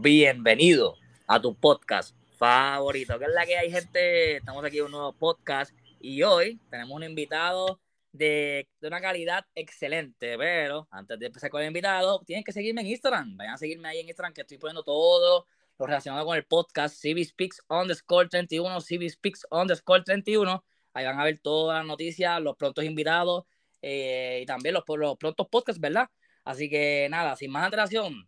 bienvenido a tu podcast favorito. Que es la que hay, gente. Estamos aquí en un nuevo podcast y hoy tenemos un invitado de, una calidad excelente. Pero antes de empezar con el invitado, tienen que seguirme en Instagram. Vayan a seguirme ahí en Instagram que estoy poniendo todo lo relacionado con el podcast CB Speaks underscore 31, CB Speaks underscore 31. Ahí van a ver todas las noticias, los prontos invitados eh, y también los, los prontos podcasts, ¿verdad? Así que nada, sin más antelación,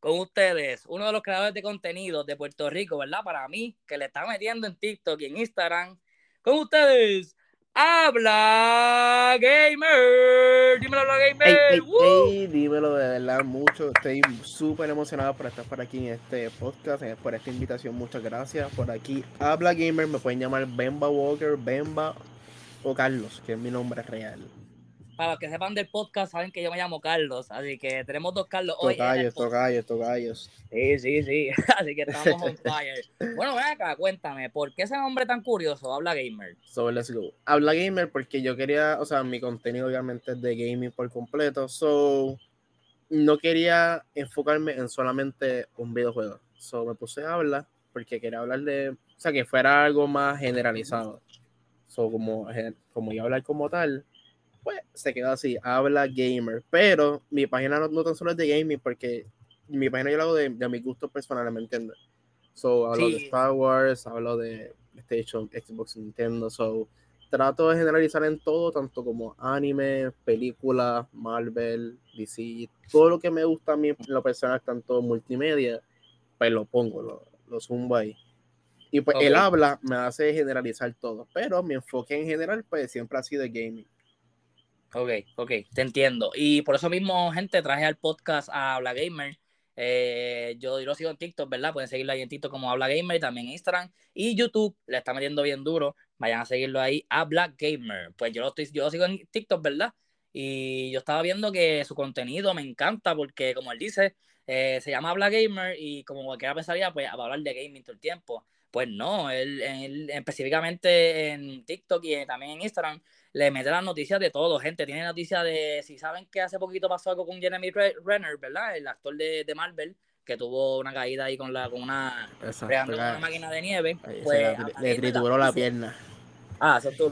con ustedes, uno de los creadores de contenido de Puerto Rico, ¿verdad? Para mí, que le está metiendo en TikTok y en Instagram. Con ustedes, Habla Gamer. Dímelo, Habla Gamer. dímelo de verdad mucho. Estoy súper emocionado por estar por aquí en este podcast, eh, por esta invitación. Muchas gracias. Por aquí, Habla Gamer. Me pueden llamar Bemba Walker, Bemba o Carlos, que es mi nombre real para los que sepan del podcast, saben que yo me llamo Carlos, así que tenemos dos Carlos hoy. Tocayos, tocayos, tocayos. Sí, sí, sí, así que estamos on fire. bueno, ven acá, cuéntame, ¿por qué ese nombre tan curioso, Habla Gamer? So, let's go. Habla Gamer porque yo quería, o sea, mi contenido obviamente es de gaming por completo, so no quería enfocarme en solamente un videojuego. So me puse a hablar porque quería hablar de, o sea, que fuera algo más generalizado. So, como, como iba a hablar como tal, pues se quedó así, habla gamer. Pero mi página no, tan solo es de gaming, porque mi página yo la hago de, de mis gustos personales, ¿me entiendes? So, hablo de Star Wars, hablo de PlayStation, Xbox, Nintendo. So, trato de generalizar en todo, tanto como anime, películas, Marvel, DC, todo lo que me gusta a mí en lo personal, tanto multimedia, pues lo pongo, lo, lo zumbo ahí. Y pues el habla me hace generalizar todo, pero mi enfoque en general, pues siempre ha sido gaming. Ok, ok, te entiendo. Y por eso mismo, gente, traje al podcast a Habla Gamer. Eh, yo, lo sigo en TikTok, ¿verdad? Pueden seguirlo ahí en TikTok como Habla Gamer y también en Instagram. Y YouTube le está metiendo bien duro. Vayan a seguirlo ahí, Habla Gamer. Pues yo lo, estoy, yo lo sigo en TikTok, ¿verdad? Y yo estaba viendo que su contenido me encanta porque, como él dice, eh, se llama Habla Gamer y como cualquiera pensaría, pues va a hablar de gaming todo el tiempo. Pues no, él, él específicamente en TikTok y también en Instagram le mete las noticias de todo, gente. Tiene noticias de, si saben que hace poquito pasó algo con Jeremy Renner, ¿verdad? El actor de, de Marvel, que tuvo una caída ahí con, la, con, una, Exacto, una máquina de nieve. pues, le, trituró la pierna. Ah, eso es tú,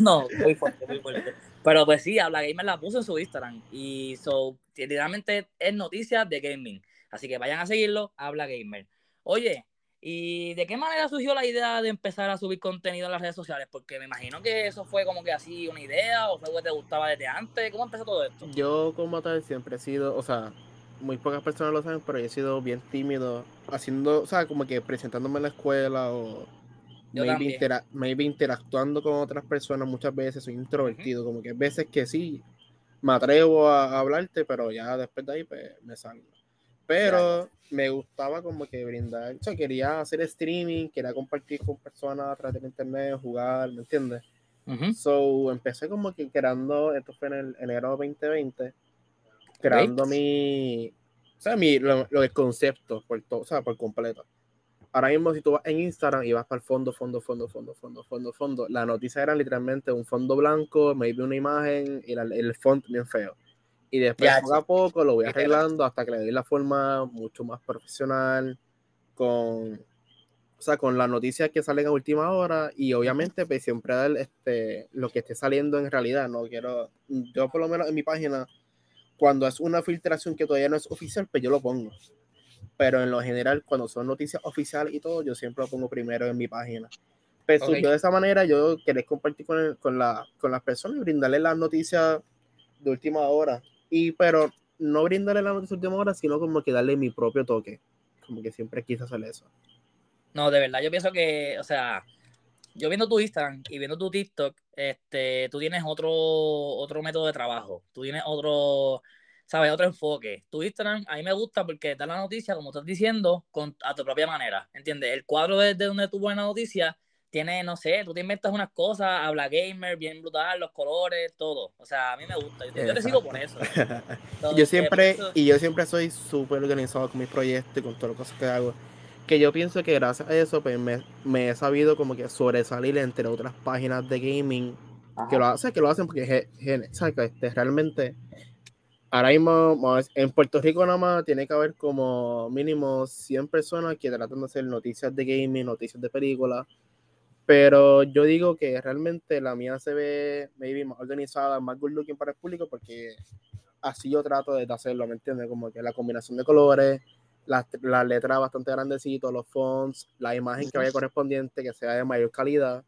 No, muy fuerte, muy fuerte. Pero pues sí, Habla Gamer la puso en su Instagram. Y so, literalmente es noticias de gaming. Así que vayan a seguirlo, Habla Gamer. Oye, ¿Y de qué manera surgió la idea de empezar a subir contenido en las redes sociales? Porque me imagino que eso fue como que así una idea o fue algo que te gustaba desde antes. ¿Cómo empezó todo esto? Yo como tal siempre he sido, o sea, muy pocas personas lo saben, pero yo he sido bien tímido, haciendo, o sea, como que presentándome en la escuela o maybe, interactuando con otras personas muchas veces, soy introvertido, como que veces que sí, me atrevo a, hablarte, pero ya después de ahí pues, me salgo. Pero me gustaba como que brindar, o sea, quería hacer streaming, quería compartir con personas a través de internet, jugar, ¿me entiendes? So, empecé como que creando, esto fue en el enero 2020, creando mi, o sea, mi, lo, lo concepto por todo, o sea, por completo. Ahora mismo, si tú vas en Instagram y vas para el fondo, fondo, fondo, fondo, fondo, fondo, fondo, la noticia era literalmente un fondo blanco, maybe una imagen y el font bien feo. Y después, poco a poco, lo voy arreglando hasta que le dé la forma mucho más profesional, con, o sea, con las noticias que salen a última hora y obviamente pues, siempre dar este, lo que esté saliendo en realidad. No quiero, yo por lo menos en mi página, cuando es una filtración que todavía no es oficial, pues yo lo pongo. Pero en lo general, cuando son noticias oficiales y todo, yo siempre lo pongo primero en mi página. Pero pues, de esa manera, yo quería compartir con, con, la, con las personas y brindarles las noticias de última hora y pero no brindarle la noticia última hora, sino como que darle mi propio toque. Como que siempre quise hacer eso. No, de verdad, yo pienso que, o sea, yo viendo tu Instagram y viendo tu TikTok, este, tú tienes otro, otro método de trabajo. Tú tienes otro, ¿sabes? Otro enfoque. Tu Instagram a mí me gusta porque da la noticia, como estás diciendo, con, a tu propia manera. ¿Entiendes? El cuadro desde donde tú pones la noticia tiene, no sé, tú te inventas unas cosas, habla gamer, bien brutal, los colores, todo. O sea, a mí me gusta. Yo, te sigo por eso. yo siempre, y yo siempre soy súper organizado con mis proyectos y con todas las cosas que hago. Que yo pienso que gracias a eso, pues me, he sabido como que sobresalir entre otras páginas de gaming que lo, hacen, que lo hacen porque, este, realmente ahora mismo, en Puerto Rico nada más tiene que haber como mínimo 100 personas que tratan de hacer noticias de gaming, noticias de películas. Pero yo digo que realmente la mía se ve maybe más organizada, más good looking para el público, porque así yo trato de hacerlo, ¿me entiendes? Como que la combinación de colores, las la letras bastante grandecitos, los fonts, la imagen que vaya correspondiente, que sea de mayor calidad.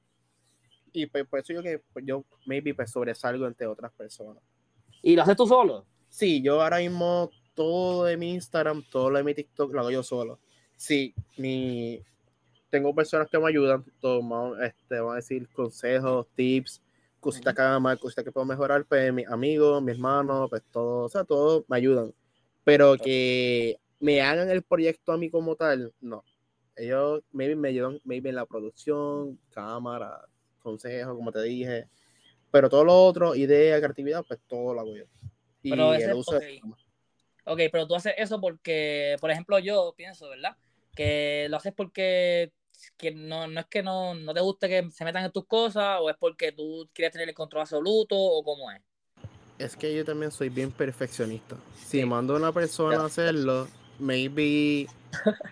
Y pues, por eso yo que pues, yo maybe pues sobresalgo entre otras personas. ¿Y lo haces tú solo? Sí, yo ahora mismo todo de mi Instagram, todo lo de mi TikTok lo hago yo solo. Sí, mi, tengo personas que me ayudan, todo, este, vamos a decir consejos, tips, cositas que hagan mal, cositas que puedo mejorar, pues mis amigos, mis hermanos, pues todo, o sea, todos me ayudan. Pero que me hagan el proyecto a mí como tal, no. Ellos maybe me ayudan, maybe en la producción, cámara, consejos, como te dije. Pero todo lo otro, idea, creatividad, pues todo lo hago yo. Y pero el uso ok, pero tú haces eso porque, por ejemplo, yo pienso, ¿verdad? Que lo haces porque que no, no es que no, no te guste que se metan en tus cosas o es porque tú quieres tener el control absoluto o cómo es. Es que yo también soy bien perfeccionista. Si mando a una persona a hacerlo, maybe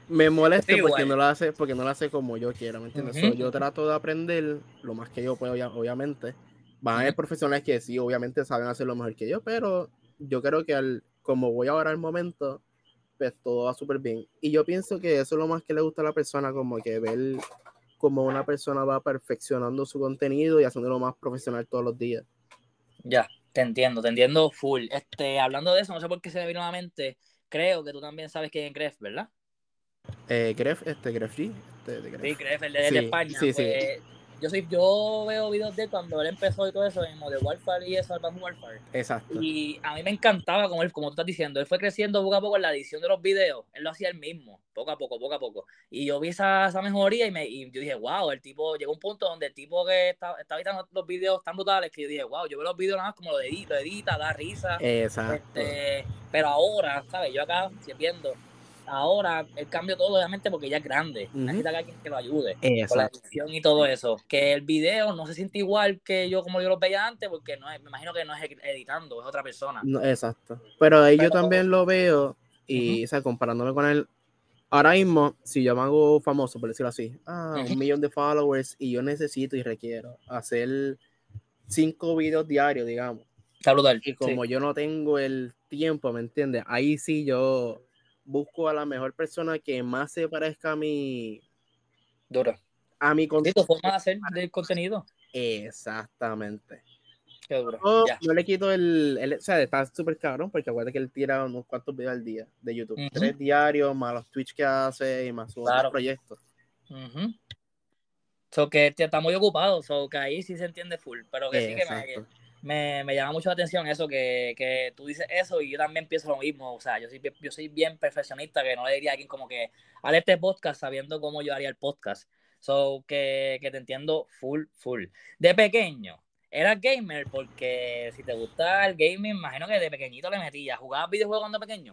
me moleste porque no lo hace porque no lo hace como yo quiero, ¿me entiendes? yo trato de aprender lo más que yo puedo, obviamente. Van a haber profesionales que sí, obviamente saben hacer lo mejor que yo, pero yo creo que al, como voy ahora al momento, pues todo va súper bien. Y yo pienso que eso es lo más que le gusta a la persona, como que ver cómo una persona va perfeccionando su contenido y haciéndolo más profesional todos los días. Ya, te entiendo, te entiendo full. Este, hablando de eso, no sé por qué se me vino a la mente, creo que tú también sabes quién es Gref, ¿verdad? Eh, Gref, este, Gref G. Este, de Sí, Gref, el de, España. Sí, sí. Yo soy, yo veo videos de él cuando él empezó y todo eso en Modern Warfare y eso, Advanced Warfare. Exacto. Y a mí me encantaba como él, como tú estás diciendo, él fue creciendo poco a poco en la edición de los videos, él lo hacía él mismo, poco a poco, poco a poco. Y yo vi esa, esa mejoría y, me, y yo dije, wow, el tipo, llegó a un punto donde el tipo que está, está editando los videos tan brutales que yo dije, wow, yo veo los videos nada más como lo edita, lo edita, da risa. Exacto. Este, pero ahora, ¿sabes? Yo acá, viendo ahora él cambió todo, obviamente, porque ya es grande. Necesita que alguien que lo ayude con la edición y todo eso. Que el video no se siente igual que yo como yo lo veía antes, porque no es, me imagino que no es editando, es otra persona. exacto. Pero ahí yo también lo veo y, o sea, comparándolo con él, ahora mismo, si yo me hago famoso, por decirlo así, ah, un millón de followers y yo necesito y requiero hacer cinco videos diarios, digamos. Está brutal. Y como yo no tengo el tiempo, ¿me entiendes? Ahí sí yo busco a la mejor persona que más se parezca a mi. Dura. A mi contenido. forma de hacer del contenido. Exactamente. Qué duro. No, le quito el, O sea, está súper cabrón porque acuérdate que él tira unos cuantos videos al día de YouTube. Tres diarios, más los Twitch que hace y más sus otros proyectos. So que está muy ocupado, so que ahí sí se entiende full, pero que sí que me, me, me, llama mucho la atención eso, que, que, tú dices eso y yo también pienso lo mismo. O sea, yo soy, yo soy bien perfeccionista, que no le diría a alguien como que, haré este podcast sabiendo cómo yo haría el podcast. So, que, que te entiendo full, full. De pequeño, eras gamer porque si te gusta el gaming, imagino que de pequeñito le metías. ¿Jugabas videojuegos cuando pequeño?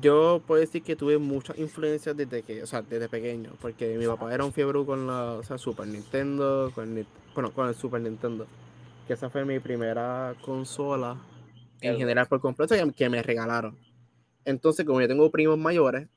Yo puedo decir que tuve muchas influencias desde que, o sea, desde pequeño, porque mi papá era un fiebre con la o sea, Super Nintendo, con, bueno, con el Super Nintendo que esa fue mi primera consola en general por completo que me regalaron. Entonces, como yo tengo primos mayores,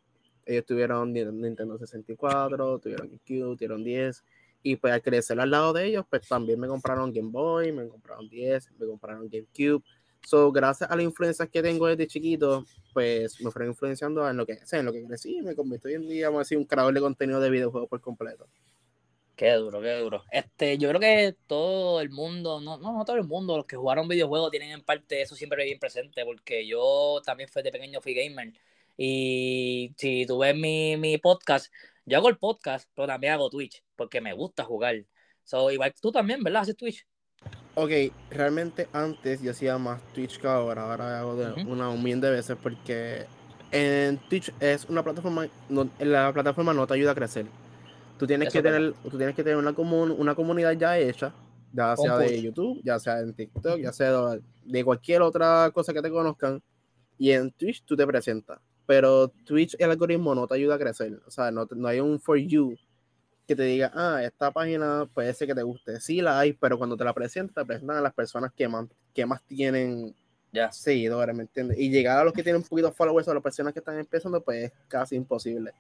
ellos tuvieron Nintendo 64, tuvieron GameCube, tuvieron 10, y pues al crecer al lado de ellos, pues también me compraron Game Boy, me compraron 10, me compraron GameCube. So, gracias a las influencias que tengo desde chiquito, pues me fueron influenciando en lo que, en lo que crecí, me convertí en día, vamos a decir, un creador de contenido de videojuegos por completo. Qué duro, qué duro. Este, yo creo que todo el mundo, no, no, no todo el mundo, los que jugaron videojuegos tienen en parte eso siempre bien presente, porque yo también fui de pequeño free gamer. Y si tú ves mi, mi podcast, yo hago el podcast, pero también hago Twitch, porque me gusta jugar. So, igual tú también, ¿verdad? ¿Haces Twitch? Ok, realmente antes yo hacía más Twitch que ahora, ahora hago de una un millón de veces porque en Twitch es una plataforma, no, la plataforma no te ayuda a crecer. Tú tienes, que tener, tú tienes que tener una, una comunidad ya hecha, ya sea de YouTube, ya sea en TikTok, ya sea de cualquier otra cosa que te conozcan. Y en Twitch tú te presentas. Pero Twitch, el algoritmo no te ayuda a crecer. O sea, no, no hay un for you que te diga, ah, esta página puede ser que te guste. Sí la hay, pero cuando te la presentas, te presentan a las personas que más, que más tienen seguidores, ¿me entiendes? Y llegar a los que tienen un poquito de followers o a las personas que están empezando, pues es casi imposible.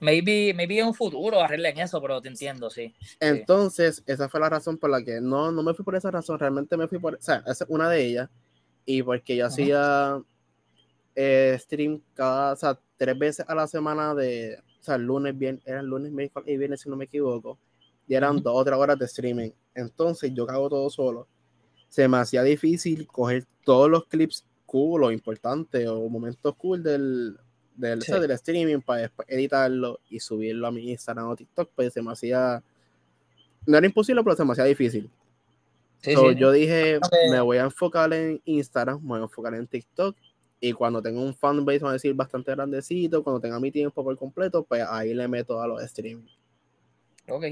Maybe, maybe en un futuro arreglen eso, pero te entiendo, sí. Entonces, esa fue la razón por la que no, no me fui por esa razón, realmente me fui por, o sea, esa es una de ellas, y porque yo hacía eh, stream cada, o sea, tres veces a la semana de, o sea, lunes, bien, eran lunes, miércoles y viernes, si no me equivoco, y eran dos o tres horas de streaming. Entonces, yo cago todo solo. Se me hacía difícil coger todos los clips cool o importantes o momentos cool del, del, del streaming para después editarlo y subirlo a mi Instagram o TikTok, pues se me hacía. No era imposible, pero se me hacía difícil. yo dije, me voy a enfocar en Instagram, me voy a enfocar en TikTok. Y cuando tengo un fanbase, vamos a decir, bastante grandecito, cuando tenga mi tiempo por completo, pues ahí le meto a los streaming. Ok.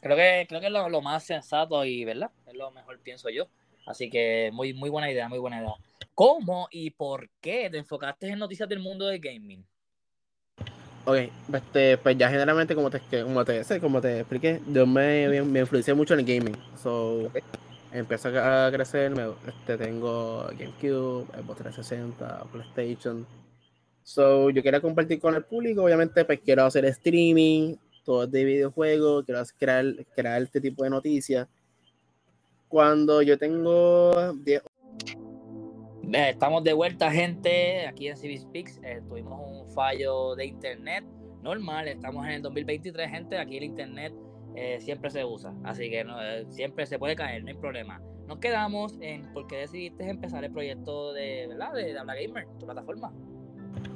Creo que, creo que es lo, lo, más sensato y, ¿verdad? Es lo mejor, pienso yo. Así que muy, muy buena idea, muy buena idea. ¿Cómo y por qué te enfocaste en noticias del mundo del gaming? Ok, este, pues ya generalmente como te, como te, como te expliqué, yo me, me influencié mucho en el gaming. So, empecé a crecer, me, este, tengo GameCube, Xbox 360, PlayStation. So, yo quería compartir con el público, obviamente pues quiero hacer streaming, todo de videojuegos, quiero crear, crear este tipo de noticias. Cuando yo tengo 10 Estamos de vuelta, gente, aquí en Civic Speaks. Eh, tuvimos un fallo de internet normal. Estamos en el 2023, gente. Aquí el internet eh, siempre se usa, así que eh, siempre se puede caer, no hay problema. Nos quedamos en por qué decidiste empezar el proyecto de, ¿verdad? de, Habla Gamer, tu plataforma.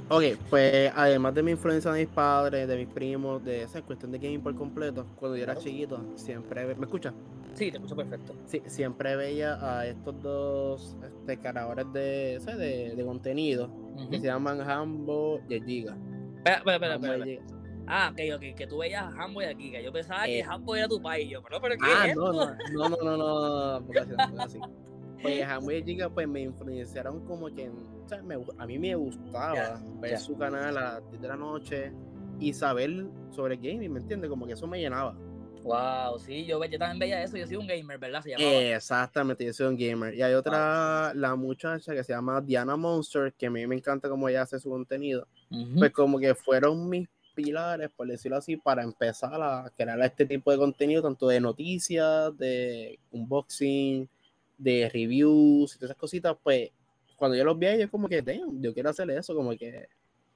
Ok, pues además de mi influencia de mis padres, de mis primos, de esa cuestión de gaming por completo, cuando yo era chiquito, siempre. ¿Me escuchas? Sí, te escucho perfecto. Sí, siempre veía a estos dos este, creadores de, de, de contenido que se llaman Hambo y Giga. Espera, espera, espera. Ah, ok, ok, que tú veías a Hambo y a Giga. Yo pensaba que Hambo era tu país. Yo, pero, pero ¿qué ah, es no, no, no, no, no, no, no, así. Pues Hambo y Giga pues me influenciaron como que, o sea, me, a mí me gustaba ver su canal a las 10 de la noche y saber sobre gaming, ¿me entiendes? Como que eso me llenaba. Wow, sí, yo, yo también veía eso, yo soy un gamer, ¿verdad? Exactamente, yo soy un gamer. Y hay otra, la muchacha que se llama Diana Monster, que a mí me encanta cómo ella hace su contenido. Pues como que fueron mis pilares, por decirlo así, para empezar a crear este tipo de contenido, tanto de noticias, de unboxing, de reviews y todas esas cositas, pues cuando yo los vi, yo como que, damn, yo quiero hacer eso, como que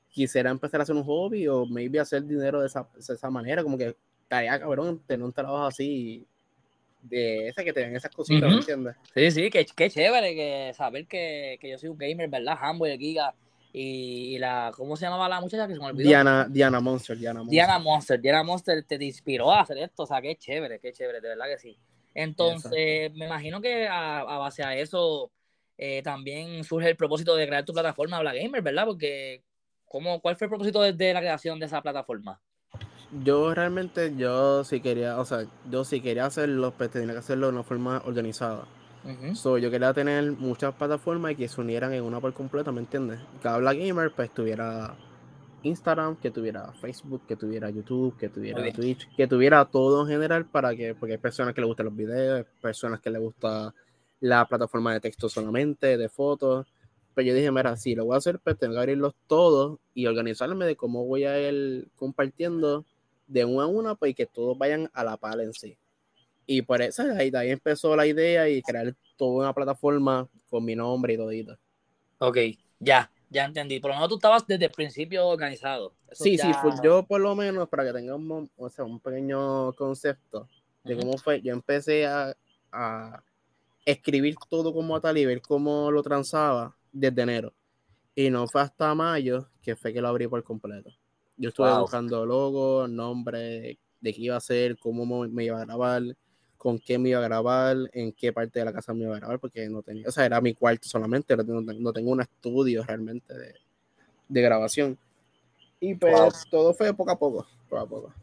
quisiera empezar a hacer un hobby o maybe hacer dinero de esa, de esa manera, como que estaría cabrón tener un trabajo así de esa que te ven esas cositas, ¿me entiendes? Sí, sí, qué, qué chévere que saber que, que, yo soy un gamer, ¿verdad? Hambo y Giga. Y, la, ¿cómo se llamaba la muchacha que se me olvidó? Diana, Diana Monster, Diana Monster. Diana Monster, Diana Monster te, inspiró a hacer esto, o sea, qué chévere, qué chévere, de verdad que sí. Entonces, me imagino que a, a base a eso eh, también surge el propósito de crear tu plataforma Habla Gamer, ¿verdad? Porque, ¿cómo, ¿cuál fue el propósito de, de la creación de esa plataforma? Yo realmente, yo sí quería, o sea, yo sí quería hacerlo, pues tenía que hacerlo de una forma organizada. so, yo quería tener muchas plataformas y que se unieran en una por completo, ¿me entiendes? Cada Black Gamer pues tuviera Instagram, que tuviera Facebook, que tuviera YouTube, que tuviera Twitch, que tuviera todo en general para que, porque hay personas que les gustan los videos, hay personas que les gusta la plataforma de texto solamente, de fotos. Pues yo dije, mira, si lo voy a hacer, pues tengo que abrirlos todos y organizarme de cómo voy a ir compartiendo de una a una, pues que todos vayan a la par en sí. Y por eso ahí, ahí empezó la idea y crear toda una plataforma con mi nombre y todito. Ok, ya, ya entendí. Por lo menos tú estabas desde el principio organizado. sí, sí, fue yo por lo menos, para que tengamos o sea, un pequeño concepto de cómo fue, yo empecé a, a, escribir todo como tal y ver cómo lo transaba desde enero. Y no fue hasta mayo que fue que lo abrí por completo. Yo estuve buscando logo, nombre, de qué iba a ser, cómo me iba a grabar, con qué me iba a grabar, en qué parte de la casa me iba a grabar, porque no tenía, o sea, era mi cuarto solamente, no, tengo un estudio realmente de, de grabación. Y pues todo fue poco a poco, poco a poco.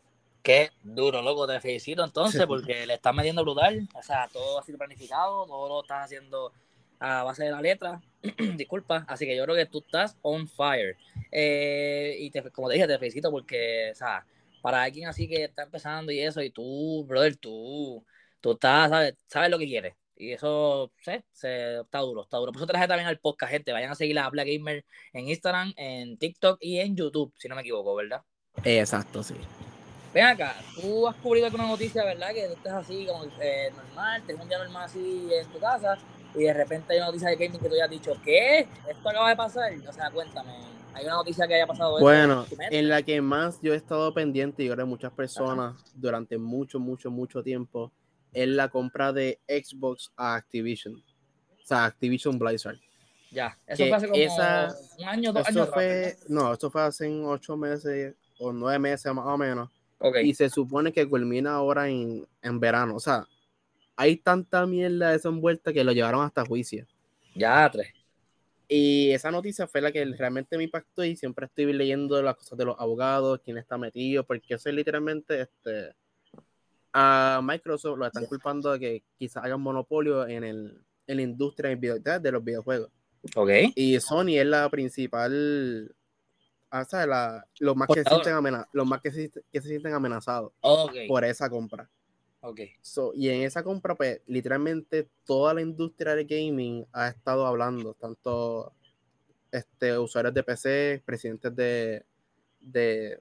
Qué duro, loco, te felicito entonces, porque le estás metiendo brutal, o sea, todo ha sido planificado, todo lo estás haciendo a base de la letra, disculpa, así que yo creo que tú estás on fire. Eh, y te, como te dije, te felicito porque, o sea, para alguien así que está empezando y eso, y tú, brother, tú, tú estás, sabes, sabes lo que quieres. Y eso, sé, se, está duro, está duro. Por eso traje también al podcast, gente. Vayan a seguir a Habla Gamer en Instagram, en TikTok y en YouTube, si no me equivoco, ¿verdad? Exacto, sí. Ven acá, tú has cubrido alguna noticia, ¿verdad? Que tú estés así como eh, normal, tenés un día normal así en tu casa y de repente hay una noticia de gaming que tú hayas dicho, ¿qué? ¿Esto acaba de pasar? O sea, cuéntame, ¿hay una noticia que haya pasado? Bueno, en, la que más yo he estado pendiente y ahora muchas personas durante mucho, mucho, mucho tiempo es la compra de Xbox a Activision. O sea, Activision Blizzard. Ya, eso fue hace como un año, dos años. Fue, no, esto fue hace ocho meses o nueve meses más o menos y se supone que culmina ahora en, en, verano. O sea, hay tanta mierda de esa envuelta que lo llevaron hasta juicio. Ya, tres. Y esa noticia fue la que realmente me impactó y siempre estoy leyendo las cosas de los abogados, quién está metido, porque eso es literalmente este, a Microsoft lo están culpando de que quizás hagan monopolio en, el, en la industria de los videojuegos. Okay. Y Sony es la principal o la, los más, que se, sienten los más que, se, que se sienten amenazados por esa compra. Okay. So, y en esa compra, pues, literalmente toda la industria de gaming ha estado hablando, tanto este, usuarios de PC, presidentes de, de,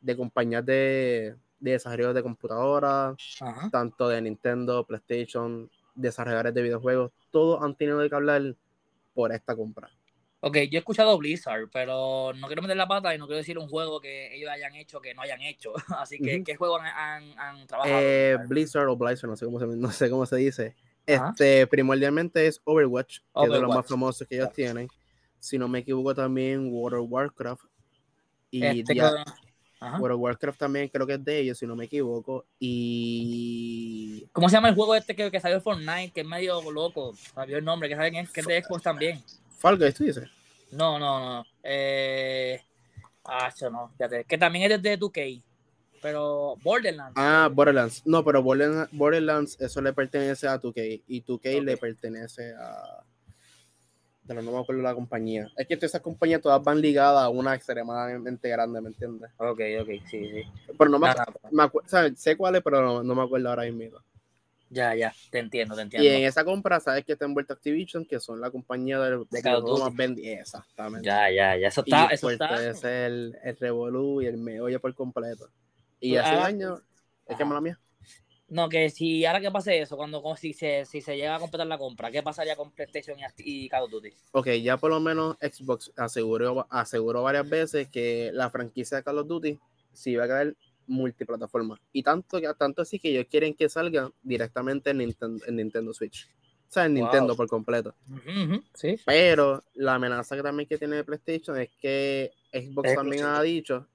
de compañías de, de desarrollo de computadoras, tanto de Nintendo, PlayStation, desarrolladores de videojuegos, todos han tenido que hablar por esta compra. Ok, yo he escuchado Blizzard, pero no quiero meter la pata y no quiero decir un juego que ellos hayan hecho que no hayan hecho. Así que, ¿qué juego han, han, trabajado? Eh, Blizzard o Blizzard, no sé cómo se, no sé cómo se dice. Este, primordialmente es Overwatch, que es de los más famosos que ellos tienen. Si no me equivoco, también World of Warcraft. Y este World of Warcraft también creo que es de ellos, si no me equivoco. Y. ¿Cómo se llama el juego este que, que salió Fortnite? Que es medio loco. Sabía el nombre, que saben que es de Xbox también. Fall Guys, tú dices. No, no, no. Eh... Ah, eso no. Fíjate. Que también es de 2K. Pero Borderlands. Ah, Borderlands. No, pero Borderlands, eso le pertenece a 2K. Y 2K le pertenece a. De no me acuerdo la compañía. Es que esas compañías todas van ligadas a una extremadamente grande, ¿me entiendes? Ok, ok, sí, sí. Pero no me, acuerdo. sé cuál es, pero no, no me acuerdo ahora mismo. Ya, ya, te entiendo, te entiendo. Y en esa compra, sabes que está envuelta Activision, que son la compañía de, de más vendida. Exactamente. Ya, ya, ya, eso está. Y eso está. es el, el Revolu y el meollo por completo. Y pues, hace ah, años, es que mala mía. No, que si ahora que pase eso, cuando si se, si se llega a completar la compra, ¿qué pasaría con PlayStation y, Call of Duty? Ok, ya por lo menos Xbox aseguró, aseguró varias veces que la franquicia de Call of Duty si va a caer multiplataforma. Y tanto, tanto así que ellos quieren que salga directamente en Nintendo, en Nintendo Switch. O sea, en Nintendo por completo. sí. Pero la amenaza que también que tiene PlayStation es que Xbox también ha dicho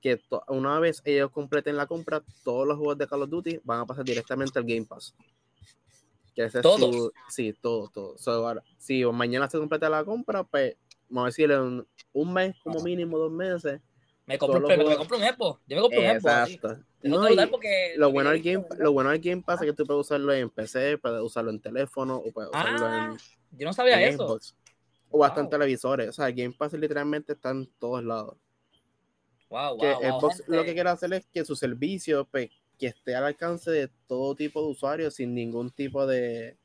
que una vez ellos completen la compra, todos los juegos de Call of Duty van a pasar directamente al Game Pass. Que ¿Todos? sí, todo, todo. si mañana se completa la compra, pues vamos a decirle un, un mes como mínimo, dos meses, me compro, un, me compro un Epo. Yo me compro un Epo. Exacto. lo, bueno del game, lo bueno del Game Pass es que tú puedes usarlo en PC, puedes usarlo en teléfono o puedes usarlo ah, en. Yo no sabía eso. o hasta en televisores. O sea, el Game Pass literalmente está en todos lados. Wow, que Xbox lo que quiere hacer es que su servicio pues, que esté al alcance de todo tipo de usuarios sin ningún tipo de,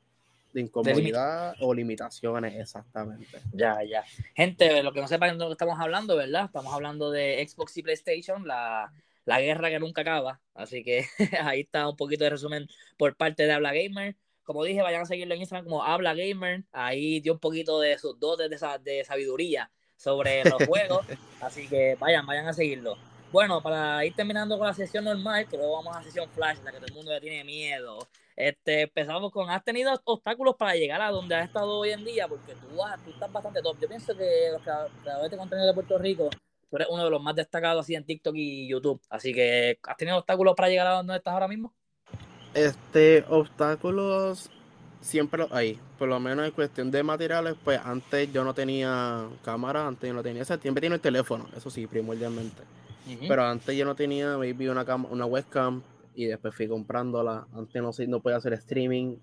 de incomodidad o limitaciones, exactamente. Ya, ya. Gente, lo que no sepan de lo que estamos hablando, ¿verdad? Estamos hablando de Xbox y PlayStation, la, la guerra que nunca acaba. Así que ahí está un poquito de resumen por parte de Habla Gamer. Como dije, vayan a seguirlo en Instagram como Habla Gamer. Ahí dio un poquito de sus dotes de, de sabiduría sobre los juegos. Así que vayan, vayan a seguirlo. Bueno, para ir terminando con la sesión normal, que luego vamos a la sesión flash, la que todo el mundo ya tiene miedo. Este, empezamos con, ¿has tenido obstáculos para llegar a donde has estado hoy en día? Porque tú, tú estás bastante top. Yo pienso que los creadores de contenido de Puerto Rico, tú eres uno de los más destacados así en TikTok y YouTube. Así que, ¿has tenido obstáculos para llegar a donde estás ahora mismo? Este, obstáculos siempre los hay. Por lo menos en cuestión de materiales, pues antes yo no tenía cámara, antes yo no tenía, o sea, siempre tiene el teléfono, eso sí, primordialmente. Pero antes yo no tenía, maybe una, una webcam y después fui comprándola. Antes no, no podía hacer streaming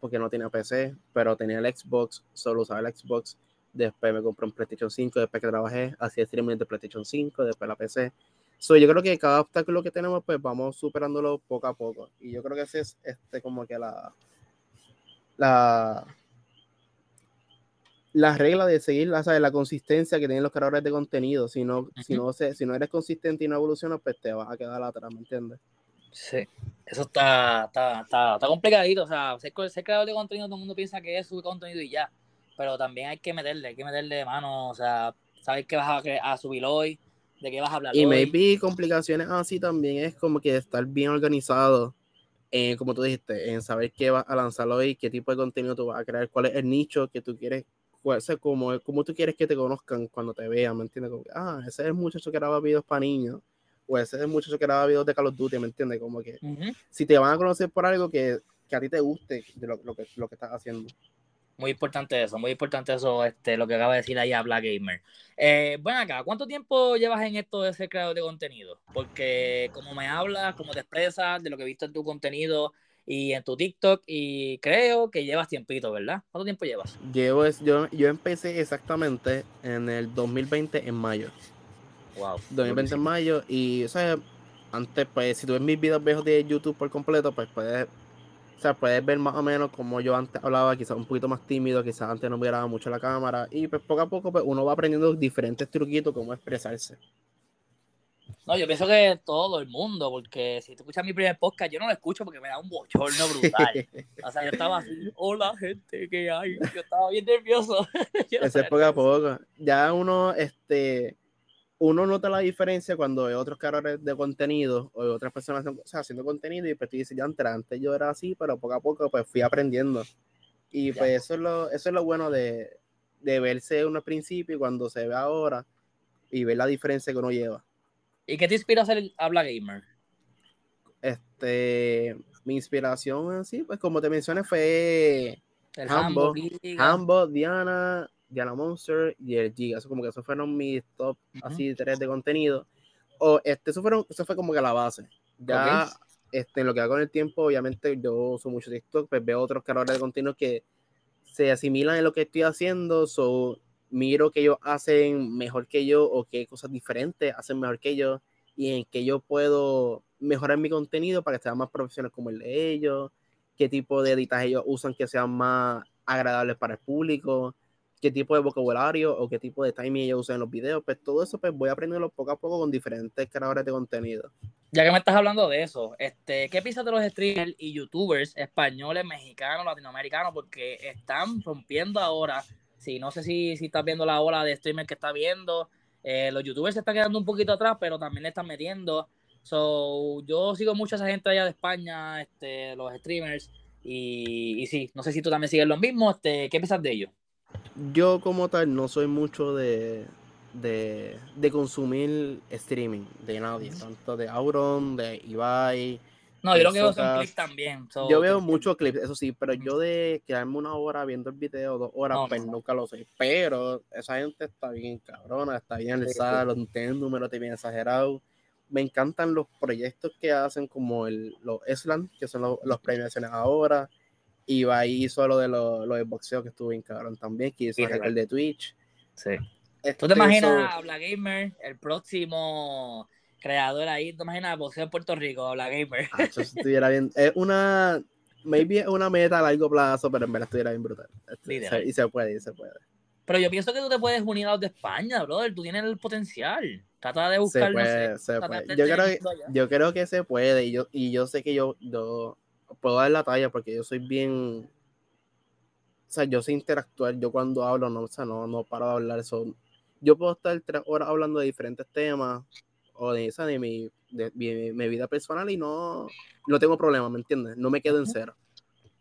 porque no tenía PC, pero tenía el Xbox, solo usaba el Xbox. Después me compré un PlayStation 5, después que trabajé, hacía streaming de PlayStation 5, después la PC. So, yo creo que cada obstáculo que tenemos, pues vamos superándolo poco a poco. Y yo creo que ese es este, como que la, la, la regla de seguir la, la consistencia que tienen los creadores de contenido. Si no, si, no si no eres consistente y no evolucionas, pues te vas a quedar atrás, ¿me entiendes? Sí, eso está, está, está, está complicadito. O sea, ser, ser, creador de contenido, todo el mundo piensa que es su contenido y ya. Pero también hay que meterle, hay que meterle de mano. O sea, saber qué vas a, a subir hoy, de qué vas a hablar y hoy. maybe complicaciones así también es como que estar bien organizado. como tú dijiste, en saber qué vas a lanzar hoy, qué tipo de contenido tú vas a crear, cuál es el nicho que tú quieres pues, como, como tú quieres que te conozcan cuando te vean, ¿me entiendes? Como ah, ese es el muchacho que graba videos para niños, o ese muchacho que graba videos de Call of Duty, ¿me entiendes? Como que si te van a conocer por algo que, que a ti te guste de lo, lo, que, lo que estás haciendo. Muy importante eso, muy importante eso, este, lo que acaba de decir ahí a Black Gamer. Eh, bueno, acá, ¿cuánto tiempo llevas en esto de ser creador de contenido? Porque como me hablas, como te expresas, de lo que he visto en tu contenido, y en tu TikTok y creo que llevas tiempito, ¿verdad? ¿Cuánto tiempo llevas? Llevo, yo, yo empecé exactamente en el 2020 en mayo. Wow. 2020 en mayo y, o sea, antes, pues, si tú ves mis videos viejos de YouTube por completo, pues puedes, o sea, puedes ver más o menos como yo antes hablaba, quizás un poquito más tímido, quizás antes no miraba mucho la cámara y pues poco a poco pues, uno va aprendiendo diferentes truquitos cómo expresarse. No, yo pienso que todo el mundo, porque si tú escuchas mi primer podcast, yo no lo escucho porque me da un bochorno brutal. o sea, yo estaba así, hola gente, ¿qué hay? Yo estaba bien nervioso. Ese es poco a poco. Ya uno, este, uno nota la diferencia cuando ve otros creadores de contenido o otras personas o sea, haciendo contenido y pues tú dices, ya antes, yo era así, pero poco a poco pues fui aprendiendo. Y pues eso es lo, eso es lo bueno de, de verse uno al principio y cuando se ve ahora y ver la diferencia que uno lleva. ¿Y qué te inspira a ser Habla Gamer? Este, mi inspiración así, pues como te mencioné, fue el Hambo, Hambo, Diana, Diana Monster y el Giga. Eso como que esos fueron mis top así tres de contenido. O este, eso fueron, eso fue como que la base. Ya este, en lo que hago con el tiempo, obviamente yo uso mucho TikTok, pues veo otros creadores de contenido que se asimilan en lo que estoy haciendo, so miro que ellos hacen mejor que yo o qué cosas diferentes hacen mejor que yo y en que yo puedo mejorar mi contenido para que sea más profesional como el de ellos, qué tipo de editas ellos usan que sean más agradables para el público, qué tipo de vocabulario o qué tipo de timing ellos usan en los videos, pues todo eso pues voy aprendiendo poco a poco con diferentes creadores de contenido. Ya que me estás hablando de eso, este, ¿qué piensas de los streamers y youtubers españoles, mexicanos, latinoamericanos? Porque están rompiendo ahora Sí, no sé si, si estás viendo la ola de streamers que está viendo. Eh, los youtubers se están quedando un poquito atrás, pero también le están metiendo. So, yo sigo mucho a esa gente allá de España, este, los streamers. Y, y sí, no sé si tú también sigues lo mismo. Este, ¿Qué piensas de ellos? Yo como tal no soy mucho de, de, de consumir streaming de nadie, tanto de Auron, de Ibai, no, yo lo que veo son clips también. yo veo muchos clips, eso sí, pero yo de quedarme una hora viendo el video, dos horas, pues nunca lo sé. Pero esa gente está bien cabrona, está bien alzada, sí, tienen números bien exagerados. Me encantan los proyectos que hacen, como el, los Eslan, que son los, los premiaciones ahora. Y va ahí solo de los, los boxeo que estuvo bien cabrón también, que hizo el de Twitch. Sí. ¿Tú te este, imaginas a Black Gamer el próximo creador ahí, ¿te imaginas? Boxeo en Puerto Rico, habla gamer. Ah, eso estuviera bien. Es una, maybe una meta a largo plazo, pero en verdad estuviera bien brutal. Este, y se puede, y se puede. Pero yo pienso que tú te puedes unir a los de España, brother. Tú tienes el potencial. Trata de buscar. Se puede, se puede. Yo, creo que, yo creo que se puede. Y yo, y yo sé que yo, yo puedo dar la talla porque yo soy bien. O sea, yo sé interactuar. Yo cuando hablo, no, o sea, no, no paro de hablar. Eso. Yo puedo estar tres horas hablando de diferentes temas o de esa de mi, de, mi, vida personal y no, no tengo problema, ¿me entiendes? No me quedo en cero.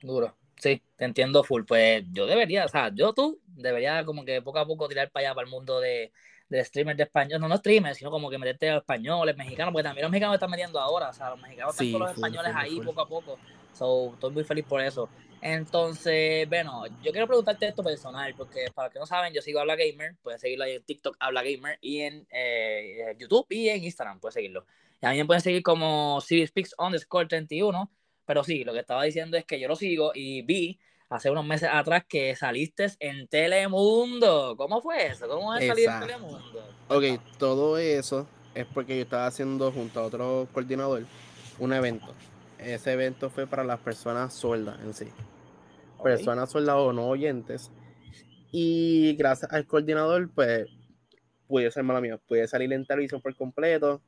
Duro. Sí, te entiendo full. Pues yo debería, o sea, yo tú debería como que poco a poco tirar para allá, para el mundo de, de streamers de español, no, no streamers, sino como que meterte a españoles, mexicanos, porque también los mexicanos están metiendo ahora, o sea, los mexicanos están con los españoles ahí poco a poco. So, estoy muy feliz por eso. Entonces, bueno, yo quiero preguntarte esto personal, porque para que no saben, yo sigo Habla Gamer, puedes seguirlo ahí en TikTok, Habla Gamer, y en eh, YouTube y en Instagram, puedes seguirlo. Y me pueden seguir como CBSpeaks underscore 31, pero sí, lo que estaba diciendo es que yo lo sigo y vi hace unos meses atrás que saliste en Telemundo. ¿Cómo fue eso? ¿Cómo es salir en Telemundo? Ok, todo eso es porque yo estaba haciendo junto a otro coordinador un evento ese evento fue para las personas sordas en sí. personas soldados o no oyentes. Y gracias al coordinador, pues, pude ser mala mía, pude salir en televisión por completo.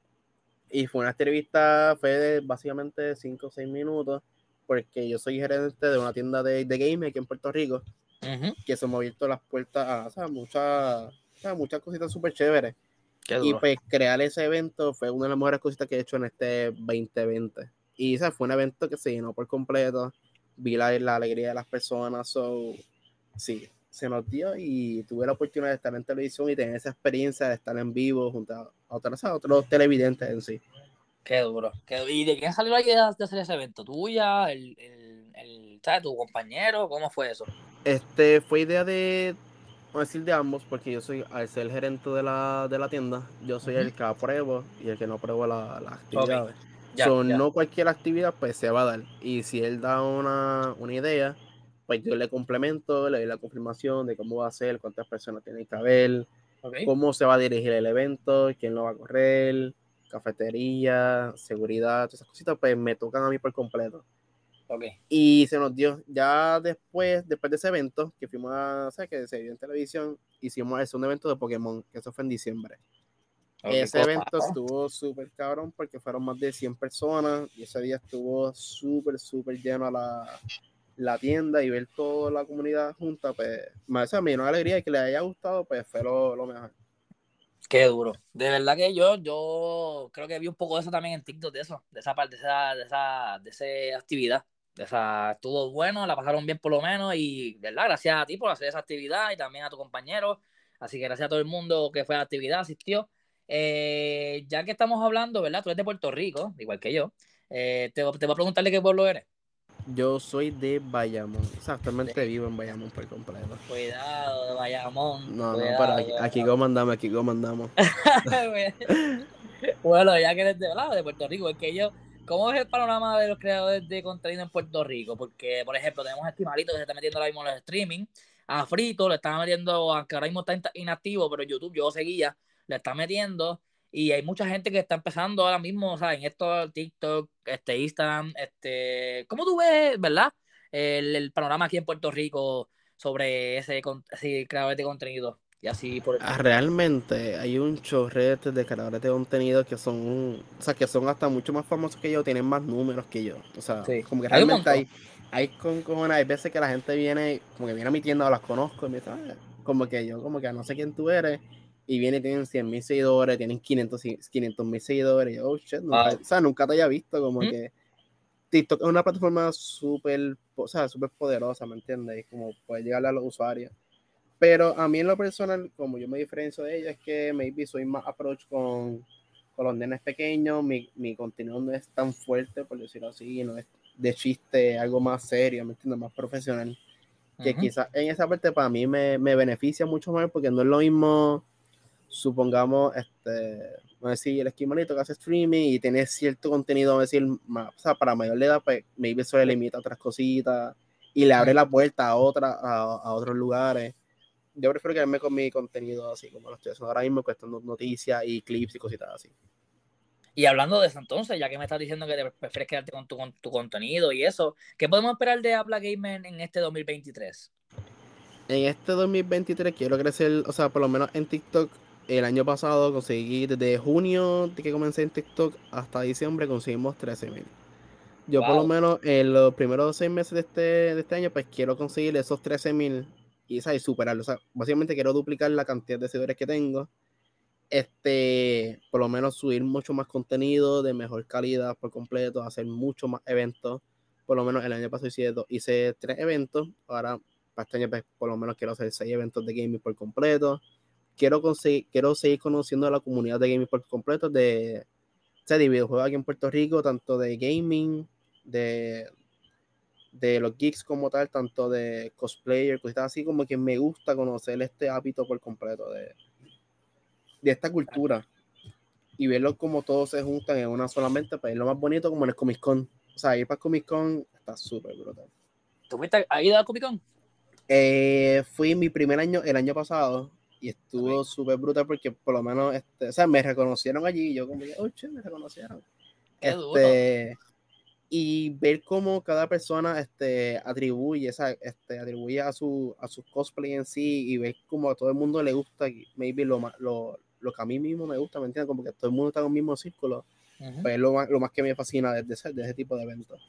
Y fue una entrevista, fue de básicamente 5 o 6 minutos, porque yo soy gerente de una tienda de, de gaming aquí en Puerto Rico, que se me ha abierto las puertas a muchas, muchas cositas súper chéveres. Y pues crear ese evento fue una de las mejores cositas que he hecho en este 2020. Y ese fue un evento que se llenó por completo. Vi la, la alegría de las personas. So, sí, se nos dio y tuve la oportunidad de estar en televisión y tener esa experiencia de estar en vivo junto a otros, otros televidentes en sí. Qué duro. ¿Y de quién salió la idea de hacer ese evento? ¿Tuya? ¿El, el, el ¿sabes? ¿Tu compañero? ¿Cómo fue eso? Este, fue idea de, vamos a decir de ambos, porque yo soy, al ser el gerente de la, de la tienda, yo soy el que apruebo y el que no aprueba las actividades. No cualquier actividad pues se va a dar. Y si él da una, una idea, pues yo le complemento, le doy la confirmación de cómo va a ser, cuántas personas tienen que haber, cómo se va a dirigir el evento, quién lo va a correr, cafetería, seguridad, todas esas cositas, pues me tocan a mí por completo. Y se nos dio, ya después, después de ese evento, que fuimos a, o sea, que se dio en televisión, hicimos un evento de Pokémon, que eso fue en diciembre. Ese evento estuvo súper cabrón porque fueron más de 100 personas y ese día estuvo súper, súper lleno a la, la tienda y ver toda la comunidad junta, pues me hace a mí una alegría y que le haya gustado, pues fue lo, mejor. Qué duro. De verdad que yo, yo creo que vi un poco de eso también en TikTok, de eso, de esa parte, de esa, de esa, de esa actividad. De esa, estuvo bueno, la pasaron bien por lo menos y, ¿verdad? Gracias a ti por hacer esa actividad y también a tu compañero. Así que gracias a todo el mundo que fue a la actividad, asistió. Eh, ya que estamos hablando, ¿verdad? Tú eres de Puerto Rico, igual que yo. Eh, te, te voy a preguntar de qué pueblo eres. Yo soy de Bayamón. Exactamente vivo en Bayamón por completo. Cuidado de Bayamón. No, no, pero aquí, aquí comandamos, aquí comandamos. bueno, ya que eres de, de Puerto Rico, es que yo, ¿cómo es el panorama de los creadores de contenido en Puerto Rico? Porque, por ejemplo, tenemos a Estimalito que se está metiendo ahora mismo en los streaming. A Frito le están metiendo, aunque ahora mismo está inactivo, pero YouTube yo seguía, le está metiendo. Y hay mucha gente que está empezando ahora mismo, o sea, en esto, TikTok, este, Instagram, este, ¿cómo tú ves, verdad? El, panorama aquí en Puerto Rico sobre ese, creadores de contenido y así por ah, Realmente hay un chorrete de creadores de contenido que son, o sea, que son hasta mucho más famosos que yo, tienen más números que yo. O sea, como que realmente hay, hay, con, hay veces que la gente viene, como que viene a mi tienda o las conozco y me dice, ah, como que yo, como que no sé quién tú eres y viene y tienen 100 mil seguidores, tienen 500 mil seguidores. Oh shit, nunca, o sea, nunca te haya visto como que TikTok es una plataforma súper, o sea, súper poderosa, ¿me entiendes? Y como puede llegarle a los usuarios. Pero a mí en lo personal, como yo me diferencio de ella, es que maybe soy más approach con, con los nenes pequeños, mi, mi contenido no es tan fuerte, por decirlo así, no es de chiste, algo más serio, ¿me entiendes? Más profesional. Que quizás en esa parte para mí me, me beneficia mucho más porque no es lo mismo supongamos, este, vamos a decir, el esquimalito que hace streaming y tiene cierto contenido, vamos a decir, más, o sea, para mayor de edad, pues maybe eso le limita a otras cositas y le abre la puerta a, otra, a, otros lugares. Yo prefiero quedarme con mi contenido así, como lo estoy haciendo ahora mismo, cuestión noticias y clips y cositas así. Y hablando de eso entonces, ya que me estás diciendo que te prefieres quedarte con tu, con tu contenido y eso, ¿qué podemos esperar de Apple Gamer en este 2023? En este 2023 quiero crecer, o sea, por lo menos en TikTok el año pasado conseguí, desde junio de que comencé en TikTok hasta diciembre, conseguimos 13 mil. Yo por lo menos en los primeros seis meses de este, de este año, pues quiero conseguir esos 13 mil y, y superarlo. O sea, básicamente quiero duplicar la cantidad de seguidores que tengo. Este, por lo menos subir mucho más contenido de mejor calidad por completo, hacer mucho más eventos. Por lo menos el año pasado hice, hice tres eventos. Ahora, para este año, pues, por lo menos quiero hacer seis eventos de gaming por completo quiero, conseguir, quiero seguir conociendo a la comunidad de gaming por completo de, de videojuegos aquí en Puerto Rico, tanto de gaming, de, de los geeks como tal, tanto de cosplayer, cosas así como que me gusta conocer este hábito por completo de, de esta cultura y verlo como todos se juntan en una solamente, pues es lo más bonito como en el Comic Con. O sea, ir para Comic Con está súper brutal. ¿Tú fuiste ahí a Comic Con? Eh, fui mi primer año, el año pasado, y estuvo súper brutal porque por lo menos, este, o sea, me reconocieron allí y yo como que, oh, che, me reconocieron. este, y ver cómo cada persona este, atribuye, esa, este, atribuye a su, a su cosplay en sí y ver cómo a todo el mundo le gusta, maybe lo, lo, lo que a mí mismo me gusta, ¿me entiendes? Como que todo el mundo está en el mismo círculo, pues es lo más, lo más que me fascina de, ese, de ese tipo de eventos.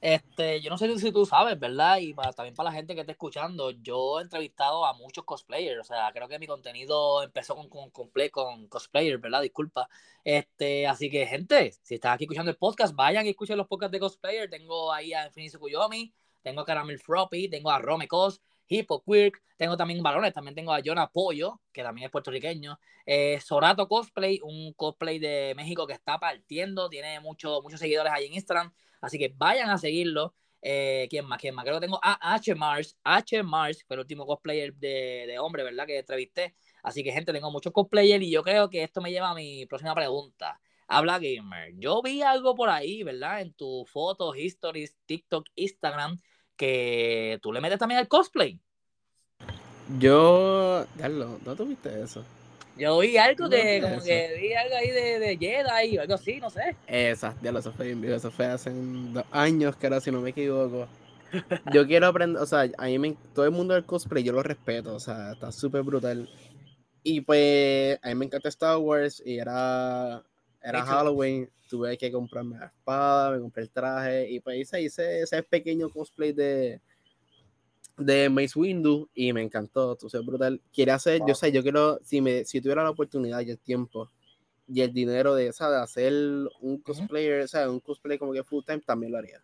Este, yo no sé si tú sabes, ¿verdad? Y también para la gente que está escuchando, yo he entrevistado a muchos cosplayers, o sea, creo que mi contenido empezó con, con, con, cosplayers, ¿verdad? Disculpa. Este, así que, gente, si están aquí escuchando el podcast, vayan y escuchen los podcasts de cosplayer. Tengo ahí a Infinity Kuyomi, tengo a Caramel Froppy, tengo a Rome Cos, Hippo Quirk, tengo también varones, también tengo a Jonah Pollo, que también es puertorriqueño, eh, Sorato Cosplay, un cosplay de México que está partiendo, tiene mucho, muchos seguidores ahí en Instagram. Así que vayan a seguirlo. Eh, ¿Quién más? ¿Quién más? Creo que tengo a H. Mars. H. Mars fue el último cosplayer de, de hombre, ¿verdad? Que entrevisté. Así que, gente, tengo muchos cosplayers y yo creo que esto me lleva a mi próxima pregunta. Habla Gamer. Yo vi algo por ahí, ¿verdad? En tus fotos, histories, TikTok, Instagram, que tú le metes también al cosplay. Yo, Carlos, ¿no tuviste eso? Yo vi algo de, como que vi algo ahí de, de Jedi o algo así, no sé. Exacto, ya lo fue bien eso fue hace dos años, que ahora si no me equivoco. Yo quiero aprender, o sea, a mí me, todo el mundo del cosplay yo lo respeto, o sea, está súper brutal. Y pues, a mí me encanta Star Wars y era, era Halloween, tuve que comprarme la espada, me compré el traje y pues hice, hice ese pequeño cosplay de, de Mace Windu y me encantó, tú sabes, brutal. Quiere hacer, yo sé, yo quiero, si, me, si tuviera la oportunidad y el tiempo y el dinero de, de hacer un cosplayer, o sea, un cosplay como que full time, también lo haría.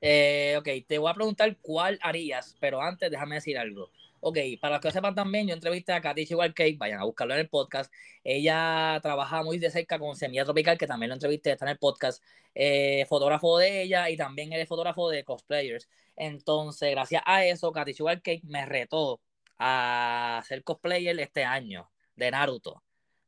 Eh, ok, te voy a preguntar cuál harías, pero antes déjame decir algo. Ok, para los que sepan también, yo entrevisté a Katy Cake, vayan a buscarlo en el podcast. Ella trabaja muy de cerca con Semilla Tropical, que también lo entrevisté, está en el podcast. Eh, fotógrafo de ella y también eres fotógrafo de cosplayers. Entonces, gracias a eso, Katy Cake me retó a ser cosplayer este año de Naruto.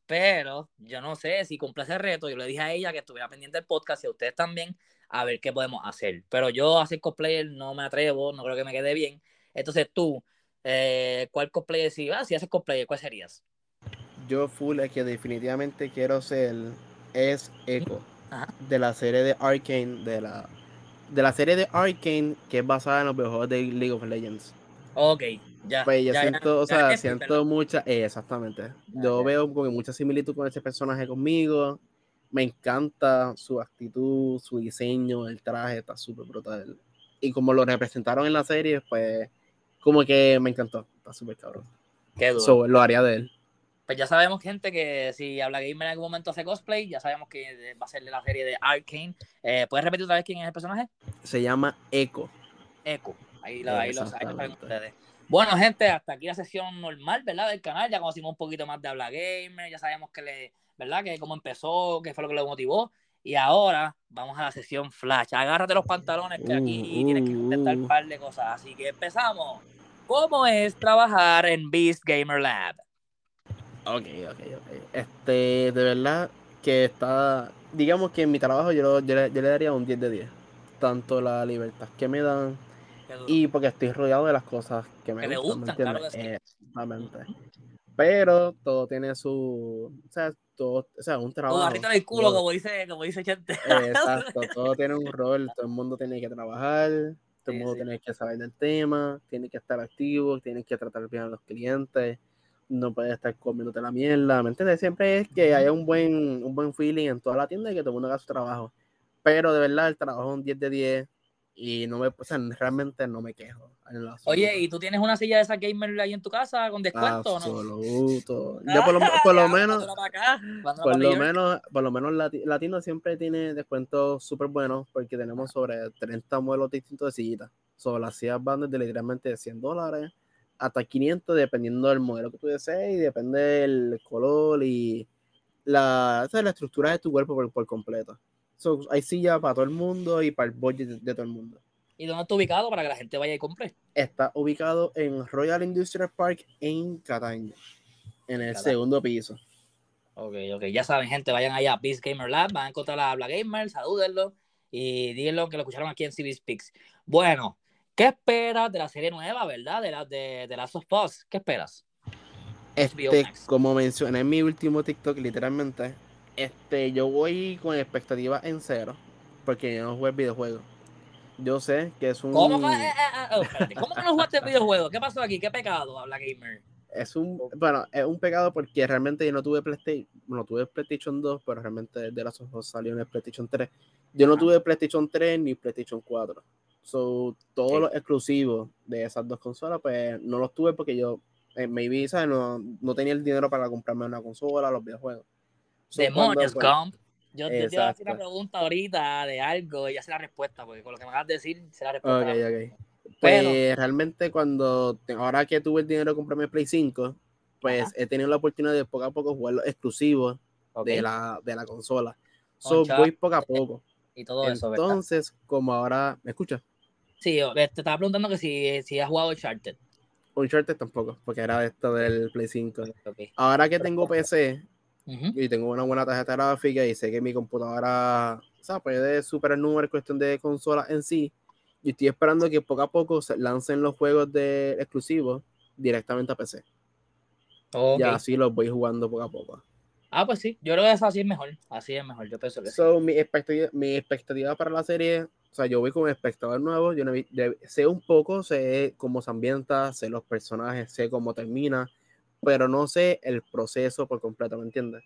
Pero yo no sé si cumple ese reto. Yo le dije a ella que estuviera pendiente del podcast y a ustedes también a ver qué podemos hacer. Pero yo a ser cosplayer no me atrevo, no creo que me quede bien. Entonces tú, eh, ¿cuál cosplayer si, ah, si haces cosplayer, cuál serías? Yo full es que definitivamente quiero ser es Echo de la serie de Arkane de la de la serie de Arkane que es basada en los videojuegos de League of Legends. Ok, ya. Pues yo siento, o sea, siento mucha, eh, exactamente. Yo veo como mucha similitud con ese personaje conmigo. Me encanta su actitud, su diseño, el traje, está súper brutal. Y como lo representaron en la serie, pues como que me encantó. Está súper cabrón. Qué duro. lo haría de él. Pues ya sabemos, gente, que si Habla Gamer en algún momento hace cosplay, ya sabemos que va a ser de la serie de Arkane. Eh, ¿Puedes repetir otra vez quién es el personaje? Se llama Echo. Echo. Ahí, lo, ahí, lo, ahí ustedes. Bueno, gente, hasta aquí la sesión normal, ¿verdad? Del canal. Ya conocimos un poquito más de Habla Gamer. Ya sabemos que le, ¿verdad? Que cómo empezó, qué fue lo que lo motivó. Y ahora vamos a la sesión flash. Agárrate los pantalones que aquí uh, tienes que intentar uh, un par de cosas. Así que empezamos. ¿Cómo es trabajar en Beast Gamer Lab? Ok, ok, ok. Este, de verdad que está, digamos que en mi trabajo yo, yo, le, daría un 10 de 10. Tanto la libertad que me dan y porque estoy rodeado de las cosas que me gustan. Claro Exactamente. Pero todo tiene su, o sea, todo, o sea, un trabajo. Todo el culo, como dice, como dice Chente. Exacto, todo tiene un rol, todo el mundo tiene que trabajar, todo el mundo tiene que saber del tema, tiene que estar activo, tiene que tratar bien a los clientes, no puede estar comiéndote la mierda, ¿me entiendes? Siempre es que haya un buen, un buen feeling en toda la tienda y que todo el mundo haga su trabajo. Pero de verdad, el trabajo es un 10 de 10 y no me, o sea, realmente no me quejo. Oye, ¿y tú tienes una silla de esa gamer ahí en tu casa con descuento Absoluto. ¿no? por lo, por lo menos, por lo menos, por lo menos Latino siempre tiene descuentos súper buenos porque tenemos sobre 30 modelos distintos de sillitas. Sobre las sillas van desde literalmente 100 dólares hasta 500 dependiendo del modelo que tú desees y depende del color y la, la estructura de tu cuerpo por, por completo. So, hay sillas para todo el mundo y para el budget de, todo el mundo. ¿Y dónde está ubicado para que la gente vaya y compre? Está ubicado en Royal Industrial Park en Cataño, en el segundo piso. Ok, ok, ya saben, gente, vayan allá a Beast Gamer Lab, van a encontrar a Habla Gamer, salúdenlo y díganlo que lo escucharon aquí en CB Speaks. Bueno, ¿qué esperas de la serie nueva, verdad? De la de, de Last of Us, ¿qué esperas? Este, como mencioné en mi último TikTok, literalmente, este, yo voy con expectativas en cero. porque yo no jugué el videojuego. Yo sé que es un. ¿Cómo que, eh, eh, oh, ¿Cómo que no jugaste el videojuego? ¿Qué pasó aquí? ¿Qué pecado habla Gamer? Es un, bueno, es un pecado porque realmente yo no tuve PlayStation, no tuve PlayStation 2, pero realmente de las ojos salió en el PlayStation 3. Yo no tuve PlayStation 3 ni PlayStation 4. So, todos los exclusivos de esas dos consolas, pues no los tuve porque yo, eh, maybe, ¿sabes? No, no tenía el dinero para comprarme una consola, los videojuegos. Demonios, pues, Yo te iba a hacer una pregunta ahorita de algo y ya sé la respuesta, porque con lo que me vas a decir, sé la respuesta. Ok, ok. Pues realmente cuando, ahora que tuve el dinero de comprarme Play 5, pues he tenido la oportunidad de poco a poco jugar los exclusivos de, la, de la consola. So, voy poco a poco. Y todo eso, Entonces, como ahora, ¿me escuchas? Sí, te estaba preguntando que si, si has jugado Uncharted. Uncharted tampoco, porque era esto del Play 5. Ahora que tengo PC y tengo una buena tarjeta gráfica y sé que mi computadora o sea, puede superar el número en cuestión de consola en sí, y estoy esperando que poco a poco se lancen los juegos de exclusivos directamente a PC. Y así los voy jugando poco a poco. Ah, pues sí, yo creo que eso así es mejor. Así es mejor, yo pienso que so, Mi, expectativa, mi expectativa para la serie, o sea, yo voy como espectador nuevo, yo no sé un poco, sé cómo se ambienta, sé los personajes, sé cómo termina, pero no sé el proceso por completo, ¿me entiendes?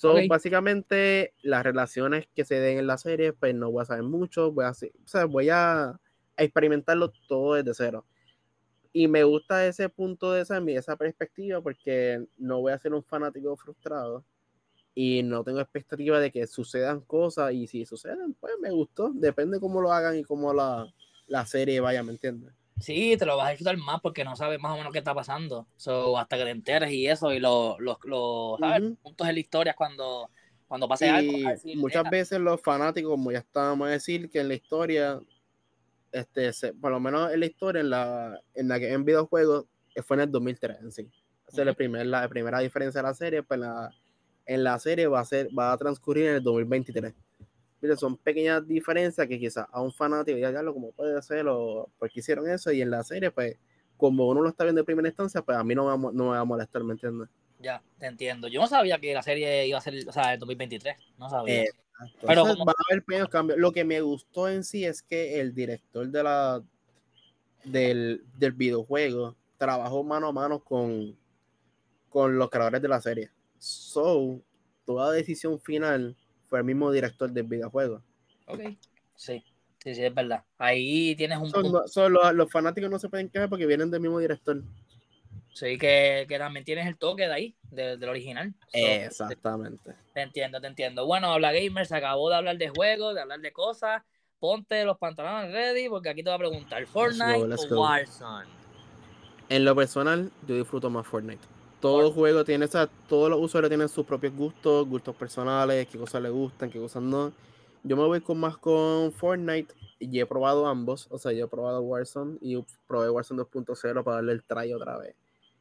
Son básicamente las relaciones que se den en la serie, pues no voy a saber mucho, voy a, o sea, voy a experimentarlo todo desde cero. Y me gusta ese punto de esa, esa perspectiva porque no voy a ser un fanático frustrado y no tengo expectativa de que sucedan cosas y si suceden, pues me gustó. Depende cómo lo hagan y cómo la, la serie vaya, ¿me entiendes? Sí, te lo vas a disfrutar más porque no sabes más o menos qué está pasando. So, hasta que te enteres y eso, y los lo, lo, puntos en la historia cuando, cuando pase algo. muchas veces los fanáticos, como ya estábamos a decir, que en la historia este, por lo menos en la historia, en la, en la que en videojuegos, eh, fue en el 2003 en sí. Esa es la, primer, la primera diferencia de la serie, pues la, en la serie va a, ser, va a transcurrir en el 2023. Mira, son pequeñas diferencias que quizás a un fanático ya lo como puede ser o porque hicieron eso y en la serie pues como uno lo está viendo en primera instancia pues a mí no me, no me va a molestar, ¿me entiendes? Ya, te entiendo. Yo no sabía que la serie iba a ser, o sea, el 2023, no sabía. Eh, pero van a haber pequeños cambios. Lo que me gustó en sí es que el director de la del, del videojuego trabajó mano a mano con, con los creadores de la serie. So, toda decisión final fue el mismo director del videojuego. Ok, sí, sí, sí, es verdad. Ahí tienes un... Son, los, los, fanáticos no se pueden quejar porque vienen del mismo director. Sí, que, que también tienes el toque de ahí, del original. Exactamente. Te, entiendo, te entiendo. Bueno, habla gamer, se acabó de hablar de juegos, de hablar de cosas. Ponte los pantalones ready porque aquí te voy a preguntar, ¿Fortnite o Warzone? En lo personal, yo disfruto más Fortnite. Todo juego tiene, o sea, todos los usuarios tienen sus propios gustos, gustos personales, qué cosas les gustan, qué cosas no. Yo me voy con más con Fortnite y he probado ambos, o sea, yo he probado Warzone y probé Warzone 2.0 para darle el try otra vez.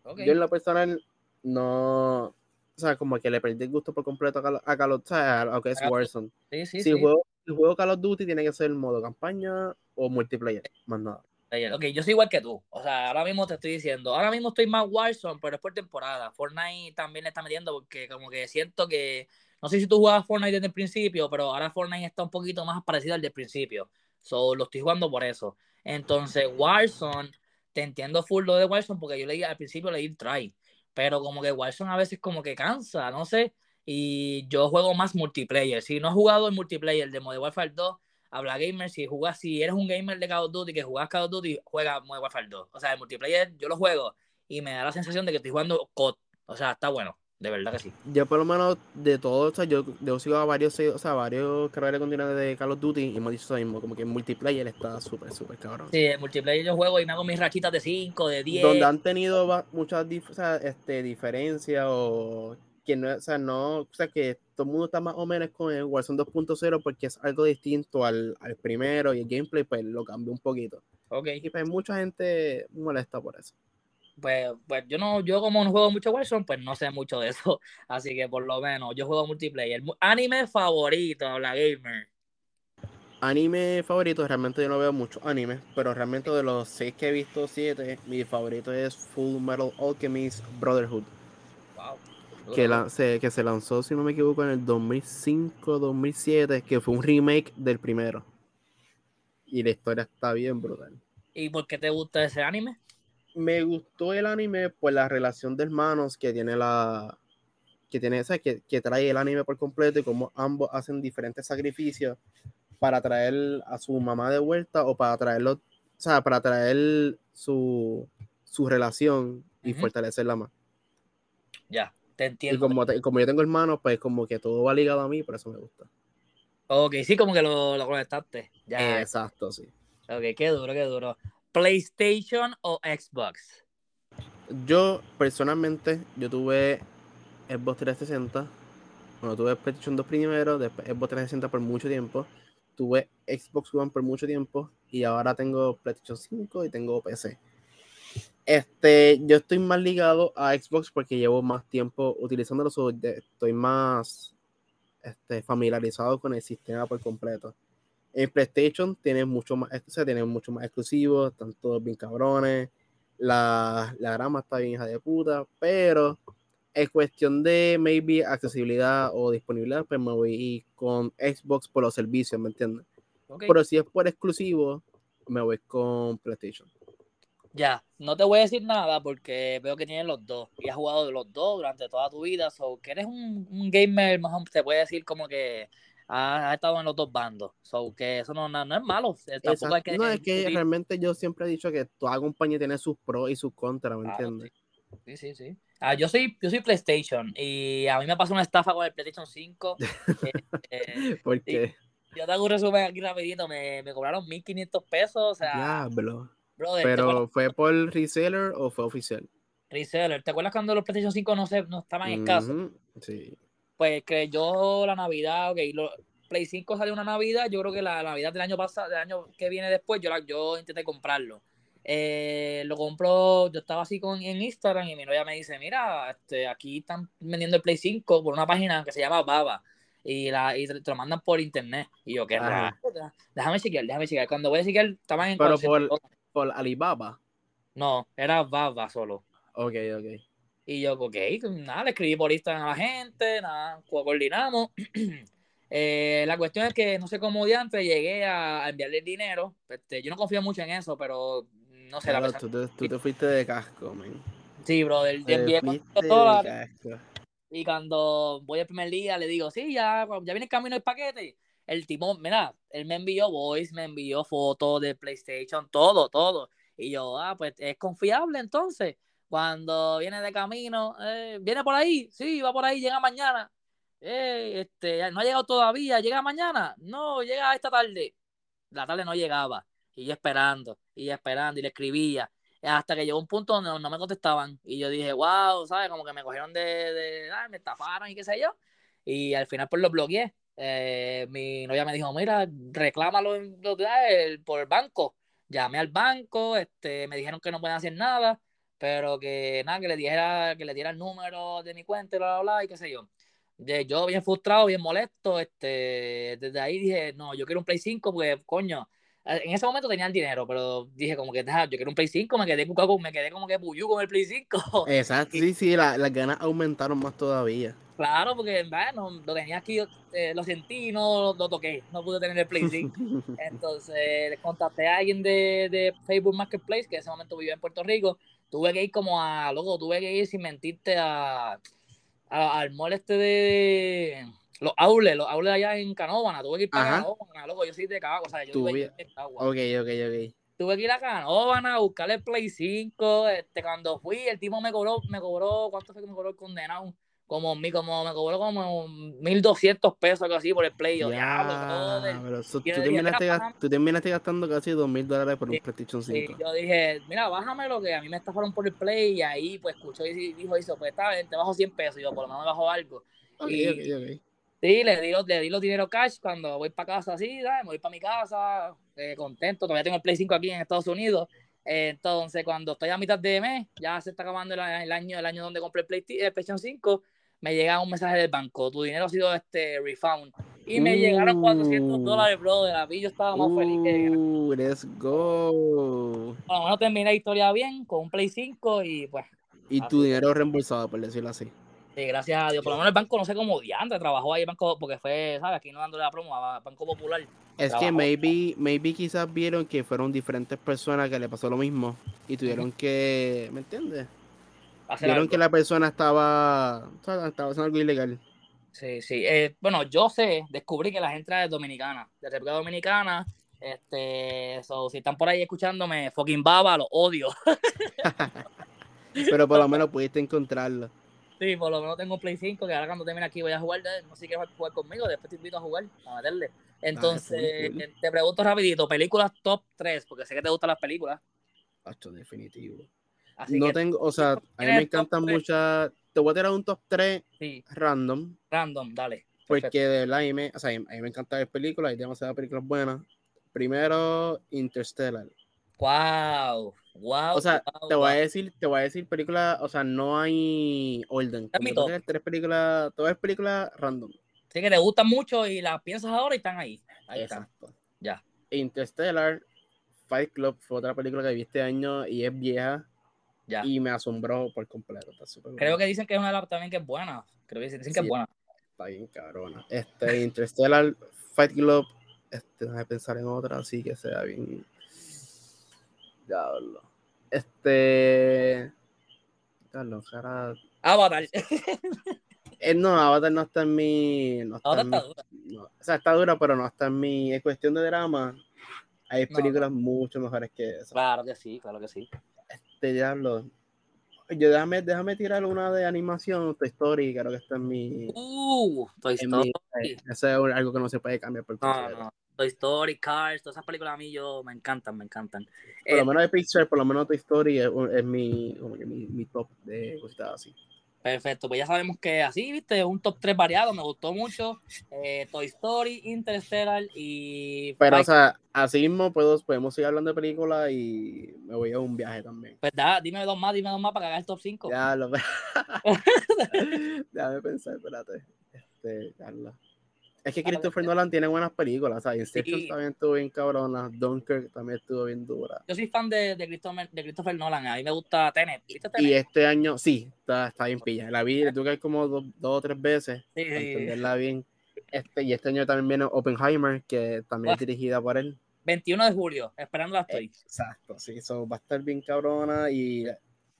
Yo en lo personal no, o sea, como que le perdí el gusto por completo a Call, of Duty, a lo que es Warzone. Sí, sí, si Juego, el juego Call of Duty tiene que ser modo campaña o multiplayer, más nada. Ok, yo soy igual que tú. O sea, ahora mismo te estoy diciendo, ahora mismo estoy más Warzone, pero es por temporada. Fortnite también le está metiendo porque como que siento que, no sé si tú jugabas Fortnite desde el principio, pero ahora Fortnite está un poquito más parecido al del principio. So, lo estoy jugando por eso. Entonces, Warzone te entiendo full lo de Warzone porque yo leí al principio leí try, pero como que Warzone a veces como que cansa, no sé, y yo juego más multiplayer. Si no has jugado el multiplayer de Modern Warfare 2, habla gamer, si jugas, si eres un gamer de Call of Duty que juegas Call of Duty, juega Modern Warfare 2. O sea, el multiplayer yo lo juego y me da la sensación de que estoy jugando COD. O sea, está bueno. De verdad que sí. Yo por lo menos de todo, o sea, yo, yo sigo a varios, o sea, varios de contenido de Call of Duty y hemos dicho eso mismo, como que en multiplayer está súper, súper cabrón. Sí, en multiplayer yo juego y me hago mis rachitas de 5, de 10. Donde han tenido muchas o sea, este, diferencias o que no, o sea, no, o sea, que todo el mundo está más o menos con el Warzone 2.0 porque es algo distinto al, al, primero y el gameplay pues lo cambió un poquito. Ok. Y pues mucha gente molesta por eso pues, pues yo no, yo como no juego mucho Warzone, pues no sé mucho de eso. Así que por lo menos yo juego multiplayer. Anime favorito, la gamer. Anime favorito, realmente yo no veo mucho anime, pero realmente de los seis que he visto, siete, mi favorito es Full Metal Alchemist Brotherhood. Que, se, que se lanzó, si no me equivoco, en el 2005-2007, que fue un remake del primero. Y la historia está bien brutal. ¿Y por qué te gusta ese anime? Me gustó el anime por la relación de hermanos que tiene la. que tiene, esa Que, que trae el anime por completo y cómo ambos hacen diferentes sacrificios para traer a su mamá de vuelta o para traerlo, o sea, para traer su, su relación y fortalecerla más. Ya, te entiendo. Y como, como yo tengo hermanos, pues como que todo va ligado a mí, por eso me gusta. Ok, sí, como que lo, lo conectaste. Ya. Exacto, sí. Ok, qué duro, qué duro. ¿PlayStation o Xbox? Yo, personalmente, yo tuve Xbox 360. Bueno, tuve PlayStation 2 primero, después Xbox 360 por mucho tiempo. Tuve Xbox One por mucho tiempo y ahora tengo PlayStation 5 y tengo PC. Este, yo estoy más ligado a Xbox porque llevo más tiempo utilizándolo, estoy más este, familiarizado con el sistema por completo. En PlayStation tiene mucho más, o tiene mucho más exclusivos, están todos bien cabrones, la, la grama está bien hija de puta, pero es cuestión de maybe accesibilidad o disponibilidad, pues me voy con Xbox por los servicios, ¿me entiendes? Pero si es por exclusivo, me voy con PlayStation. Ya, no te voy a decir nada porque veo que tienes los dos y has jugado los dos durante toda tu vida, so que eres un, un gamer, más te puede decir como que has, estado en los dos bandos, so que eso no, no, es malo. que, no, es que realmente yo siempre he dicho que toda compañía tiene sus pros y sus contras, ¿me entiendes? Sí, sí, sí. Ah, yo soy, yo soy PlayStation y a mí me pasó una estafa con el PlayStation 5. eh, ¿Por qué? Yo te hago un resumen aquí rapidito, me, me cobraron 1500 pesos, o sea... Diablo. ¿Pero fue por reseller o fue oficial? Reseller. ¿Te acuerdas cuando los PlayStation 5 no, se, no estaban escasos? Sí. Pues que yo la Navidad, ok, lo, Play 5 salió una Navidad, yo creo que la Navidad del año pasado, del año que viene después, yo, la, yo intenté comprarlo. Eh, lo compró, yo estaba así con, en Instagram y mi novia me dice, mira, este, aquí están vendiendo el Play 5 por una página que se llama Baba y, la, y te, lo mandan por internet. Y yo, qué raro. Déjame chequear, déjame chequear. Cuando voy a chequear, estaban en... Pero por Alibaba. No, era Baba solo. Ok, ok. Y yo, ok, nada, le escribí por Instagram a la gente, nada, coordinamos. eh, la cuestión es que no sé cómo de antes llegué a, enviarle el dinero. Este, yo no confío mucho en eso, pero no sé. la tú, te, tú te fuiste de casco, man. Sí, brother. Te envié dólares. Y cuando voy el primer día, le digo, sí, ya, ya viene el camino el paquete el tipo, mira, él me envió voice, me envió fotos de PlayStation, todo, todo. Y yo, ah, pues es confiable entonces. Cuando viene de camino, eh, viene por ahí, sí, va por ahí, llega mañana. Eh, este, no ha llegado todavía, llega mañana. No, llega esta tarde. La tarde no llegaba. Y yo esperando, y esperando, y le escribía. Hasta que llegó un punto donde no, me contestaban. Y yo dije, wow, ¿sabes? Como que me cogieron de, de me estafaron y qué sé yo. Y al final pues lo bloqueé. Eh, mi novia me dijo, mira, reclámalo por el banco. Llamé al banco, este, me dijeron que no pueden hacer nada, pero que nada, que le dijera, que le diera el número de mi cuenta, bla, bla, bla, y qué sé yo. yo bien frustrado, bien molesto, este, desde ahí dije, no, yo quiero un Play 5 porque, coño, en ese momento tenía el dinero, pero dije como que, yo quiero un Play 5, me quedé, me quedé como que puyú con el Play 5. Exacto, sí, sí, las ganas aumentaron más todavía. Claro, porque bueno, lo tenía aquí, eh, lo sentí no lo, toqué, no pude tener el Play 5. Entonces contacté a alguien de, de, Facebook Marketplace, que en ese momento vivía en Puerto Rico. Tuve que ir como a, loco, tuve que ir sin mentirte a, al mall este de los outlets, los outlets allá en Canóvana. Tuve que ir para Canóvana, loco, yo soy de Cabo, o sea, yo tuve en Cagua. Ok, ok, ok. Tuve que ir a Canóvana a buscar el Play 5. Este, cuando fui, el tipo me cobró, me cobró, ¿cuánto fue que me cobró el condenado? como, como me cobró como 1200 pesos algo así por el play. Ya, pero tú, terminaste, gastando casi 2000 dólares por un PlayStation 5. yo dije, mira, bájame lo que a mí me estafaron por el play y ahí pues escuchó y dijo eso, pues está bien, te bajo 100 pesos y yo por lo menos me bajo algo. y, Sí, le di, le di los dinero cash cuando voy para casa así, ¿sabes? Me voy para mi casa, eh, contento, todavía tengo el Play 5 aquí en Estados Unidos. entonces, cuando estoy a mitad de mes, ya se está acabando el, año, el año donde compré el, Play, el PlayStation 5, me llega un mensaje del banco, tu dinero ha sido este refund. Y me llegaron 400 uh. dólares, brother. A mí yo estaba más feliz que... Uh, let's go. Bueno, bueno, terminé la historia bien, con un Play 5 y pues... Y tu dinero reembolsado, por decirlo así. Sí, gracias a Dios. Por lo menos el banco no sé cómo diante trabajó ahí el banco porque fue, ¿sabes? Aquí no dándole la promo a Banco Popular. Es que maybe, maybe quizás vieron que fueron diferentes personas que le pasó lo mismo y tuvieron que, ¿me entiendes? vieron que la persona estaba, estaba haciendo algo ilegal. Sí, sí. Eh, bueno, yo sé, descubrí que la gente es dominicana, de República Dominicana. Este, si están por ahí escuchándome, fucking baba, lo odio. Pero por lo menos pudiste encontrarlo. Sí, por lo menos tengo un Play 5 que ahora cuando termine aquí voy a jugar. No sé vas a jugar conmigo, después te invito a jugar, a meterle. Entonces, eh, te pregunto rapidito, películas top 3, porque sé que te gustan las películas. Esto definitivo. no tengo, o sea, a mí me encantan muchas. Te voy a tirar un top 3 random. Random, dale. Porque de verdad, a mí me, o sea, a mí me encanta ver películas, hay demasiadas películas buenas. Primero, Interstellar. Wow, wow. O sea, te voy a decir, te voy a decir películas, o sea, no hay orden. tres películas, todas películas random. Sí, que te gustan mucho y las piensas ahora y están ahí. ahí Exacto. Ya. Interstellar, Fight Club fue otra película que vi este año y es vieja. Ya. Y me asombró por completo. Creo que dicen que es una de las también que es buena. Creo que dicen que es buena. Está bien cabrona. Este, Interstellar, Fight Club, este, déjame pensar en otra así que sea bien Diablo. Este. Carlos, cara. Avatar. Eh, no, Avatar no está en mi. No está, en mi, dura. o sea, está dura, pero no está en mi. Es cuestión de drama. Hay películas mucho mejores que esa. Claro que sí, claro que sí. Este diablo. Yo déjame, déjame tirar una de animación, Toy Story, creo que está en mi. Uh, Toy Story. Eh, eso es algo que no se puede cambiar por no. Toy Story, Cars, todas esas películas a mí yo me encantan, me encantan. Por lo eh, menos de Pixar, por lo menos Toy Story es, mi, mi, top de cositas así. Perfecto, pues ya sabemos que así, viste, un top 3 variado, me gustó mucho. Eh, Toy Story, Interstellar y. Pero, o sea, así mismo podemos seguir hablando de películas y me voy a un viaje también. Pues da, dime dos más, dime dos más para que haga el top 5. Ya, lo Déjame pensar, espérate. Este, Carla. Es que Christopher Nolan tiene buenas películas, sea, Inception también estuvo bien cabrona, Dunkirk también estuvo bien dura. Yo soy fan de, de, Christopher, de Christopher Nolan, a mí me gusta Tenet. ¿Viste Tenet? Y este año, sí, está, está bien pilla. La vi, tuve que ir como dos, o tres veces sí, para entenderla bien. Este, y este año también viene Oppenheimer, que también es dirigida por él. 21 de julio, esperando la estoy. Exacto, sí, eso va a estar bien cabrona y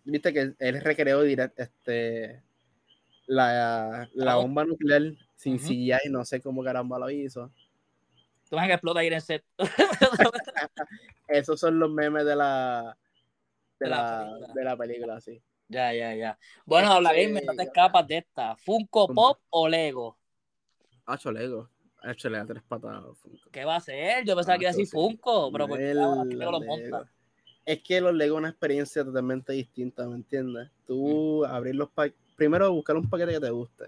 viste que él recreó directo este la, la bomba nuclear sin uh y no sé cómo caramba lo hizo. Tú vas a que explota ir en set. Esos son los memes de la de, la, de la película, sí. Ya, ya, ya. Bueno, habla me no te escapas de esta. ¿Funko Pop o Lego? Hacho Lego. Hacho le tres patadas. Funko. ¿Qué va a ser? Yo pensaba que iba a decir Funko, pero porque Lego lo monta. Es que los Lego es una experiencia totalmente distinta, ¿me entiendes? Tú abrir los paquetes, primero buscar un paquete que te guste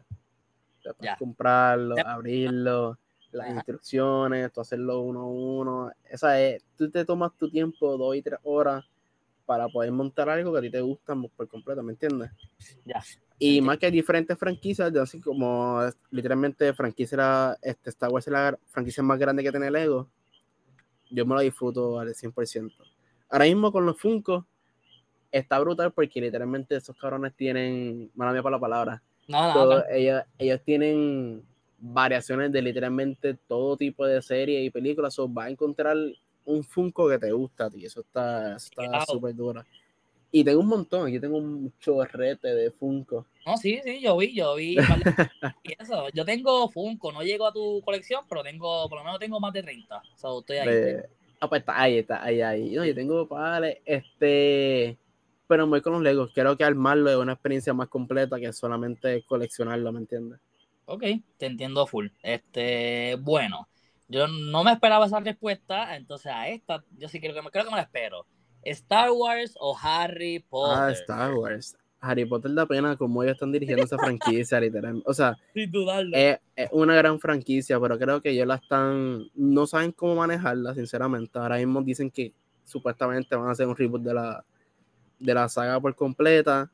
comprarlo, abrirlo, las instrucciones, tú hacerlo uno a uno. Esa es, tú te tomas tu tiempo, dos y tres horas, para poder montar algo que a ti te gusta por completo, ¿me entiendes? Ya. Y más que hay diferentes franquicias, así como literalmente franquicia, este, Star Wars es la franquicia más grande que tiene Lego, yo me lo disfruto al 100%. Ahora mismo con los Funko, está brutal porque literalmente esos cabrones tienen, mala mía para la palabra, ellos, ellos tienen variaciones de literalmente todo tipo de series y películas. O va a encontrar un Funko que te gusta a ti. Eso está súper duro. Y tengo un montón, aquí tengo un chorrete de Funko. No, sí, sí, yo vi, yo vi. eso, yo tengo Funko, no llego a tu colección, pero tengo, por lo menos tengo más de 30. So, estoy ahí. ah, pues está ahí, está ahí, ahí. yo tengo, vale, este pero muy con los Legos. Creo que armarlo es una experiencia más completa que solamente coleccionarlo, ¿me entiendes? Ok, te entiendo full. Este, bueno, yo no me esperaba esa respuesta, entonces a esta, yo sí creo que me, creo que me la espero. ¿Star Wars o Harry Potter? Ah, Star Wars. Harry Potter da pena como ellos están dirigiendo esa franquicia, literalmente. O sea, es, es, una gran franquicia, pero creo que ellos la están. No saben cómo manejarla, sinceramente. Ahora mismo dicen que supuestamente van a hacer un reboot de la, de la saga por completa.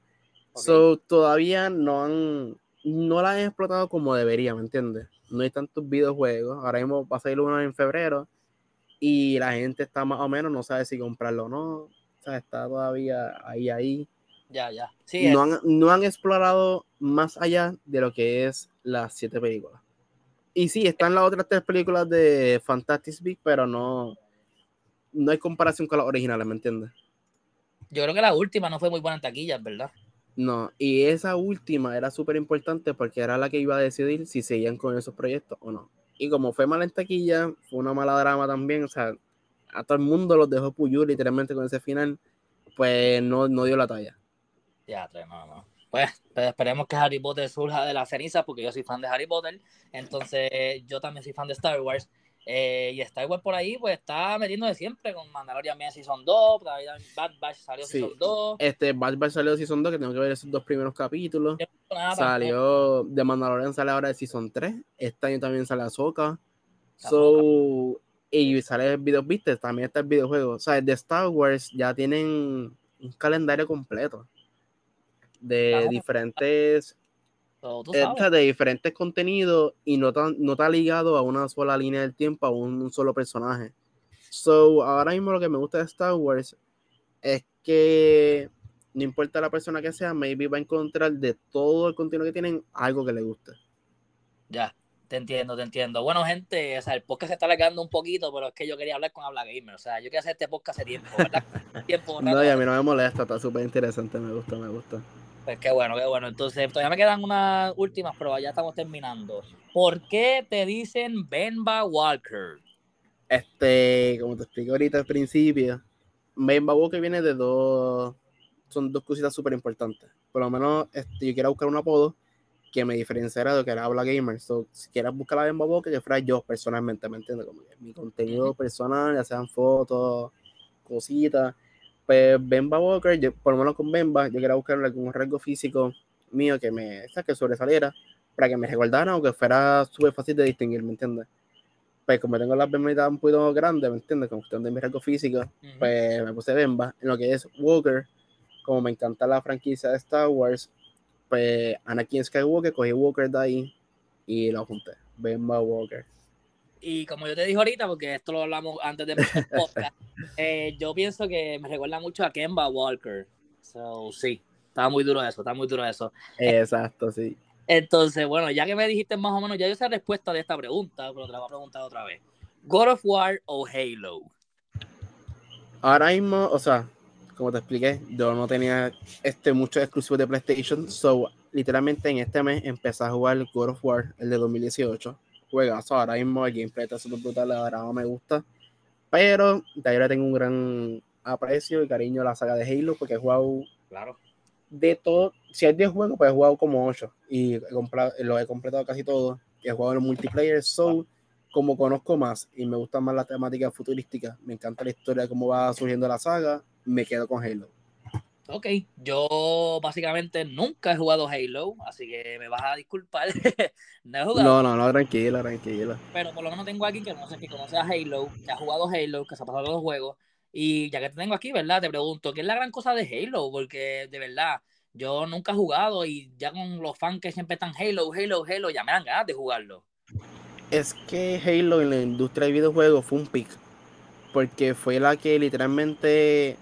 So, todavía no han, no la han explotado como debería, ¿me entiendes? No hay tantos videojuegos. Ahora mismo va a salir uno en febrero y la gente está más o menos, no sabe si comprarlo o no. O sea, está todavía ahí, ahí. Ya, ya. no, han, no han explorado más allá de lo que es las siete películas. Y sí, están las otras tres películas de Fantastic Beasts, pero no, no hay comparación con las originales, ¿me entiendes? Yo creo que la última no fue muy buena en taquillas, ¿verdad? No, y esa última era súper importante porque era la que iba a decidir si seguían con esos proyectos o no. Y como fue mala en taquilla, fue una mala drama también, o sea, a todo el mundo los dejó puyur literalmente con ese final, pues no, no dio la talla. Ya, no, no. Pues, pues, esperemos que Harry Potter surja de la ceniza, porque yo soy fan de Harry Potter, entonces yo también soy fan de Star Wars. Eh, y Star Wars por ahí, pues está metiendo de siempre con Mandalorian bien Season 2, Bad Batch salió Season 2. Este Bad Batch salió Season 2, que tengo que ver esos dos primeros capítulos. salió de Mandalorian sale ahora de Season 3. Este año también sale Ahsoka. So, y sale el video, viste, también está el videojuego. O sea, de Star Wars ya tienen un calendario completo de diferentes de diferentes contenidos y no, tan, no está ligado a una sola línea del tiempo, a un, solo personaje. So, ahora mismo lo que me gusta de Star Wars es que no importa la persona que sea, maybe va a encontrar de todo el contenido que tienen algo que le guste. Ya, te entiendo, te entiendo. Bueno, gente, o sea, el podcast se está alargando un poquito, pero es que yo quería hablar con Habla Gamer. O sea, yo quería hacer este podcast hace tiempo, ¿verdad? tiempo, no, y a mí no me molesta, está súper interesante, me gusta, me gusta. Pues qué bueno, qué bueno. Entonces, todavía me quedan unas últimas pruebas, ya estamos terminando. ¿Por qué te dicen Benba Walker? Este, como te explico ahorita al principio, Benba Walker viene de dos, son dos cositas súper importantes. Por lo menos este, yo quiero buscar un apodo que me diferenciara de lo que era Habla Gamer. So, si quieres buscar la Benba Walker, que fuera yo personalmente, ¿me entiendes? Como mi contenido personal, ya sean fotos, cositas pues Bemba Walker, por lo menos con Bemba, yo quería buscar algún rasgo físico mío que me que sobresaliera para que me recordara o que fuera súper fácil de distinguir, ¿me entiendes? Pues como tengo las bembitas un poquito grandes, ¿me entiendes? Con cuestión de mi rasgo físico, pues me puse Bemba. En lo que es Walker, como me encanta la franquicia de Star Wars, pues Anakin Skywalker, cogí Walker de ahí y lo junté. Bemba Walker. Y como yo te dije ahorita, porque esto lo hablamos antes de podcast, eh, yo pienso que me recuerda mucho a Kemba Walker. So, sí, estaba muy duro eso, está muy duro eso. Exacto, sí. Entonces, bueno, ya que me dijiste más o menos, ya yo sé la respuesta de esta pregunta, pero te la voy a preguntar otra vez. ¿God of War o Halo? Ahora mismo, o sea, como te expliqué, yo no tenía este muchos exclusivos de PlayStation, so literalmente en este mes empecé a jugar God of War, el de 2018 juegazo. Ahora mismo el gameplay está súper brutal, la verdad no me gusta. Pero de ahí le tengo un gran aprecio y cariño a la saga de Halo porque he jugado claro. de todo. Si hay 10 juegos, pues he jugado como 8 y he comprado, lo he completado casi todo. He jugado en multiplayer, so como conozco más y me gusta más la temática futurística, me encanta la historia de cómo va surgiendo la saga, me quedo con Halo. Ok, yo básicamente nunca he jugado Halo, así que me vas a disculpar. no he jugado. No, no, no, tranquila, tranquila. Pero por lo menos tengo aquí que no sé que conoce a Halo, que ha jugado Halo, que se ha pasado los juegos. Y ya que te tengo aquí, ¿verdad? Te pregunto, ¿qué es la gran cosa de Halo? Porque de verdad, yo nunca he jugado y ya con los fans que siempre están Halo, Halo, Halo, ya me dan ganas de jugarlo. Es que Halo en la industria de videojuegos fue un pick. Porque fue la que literalmente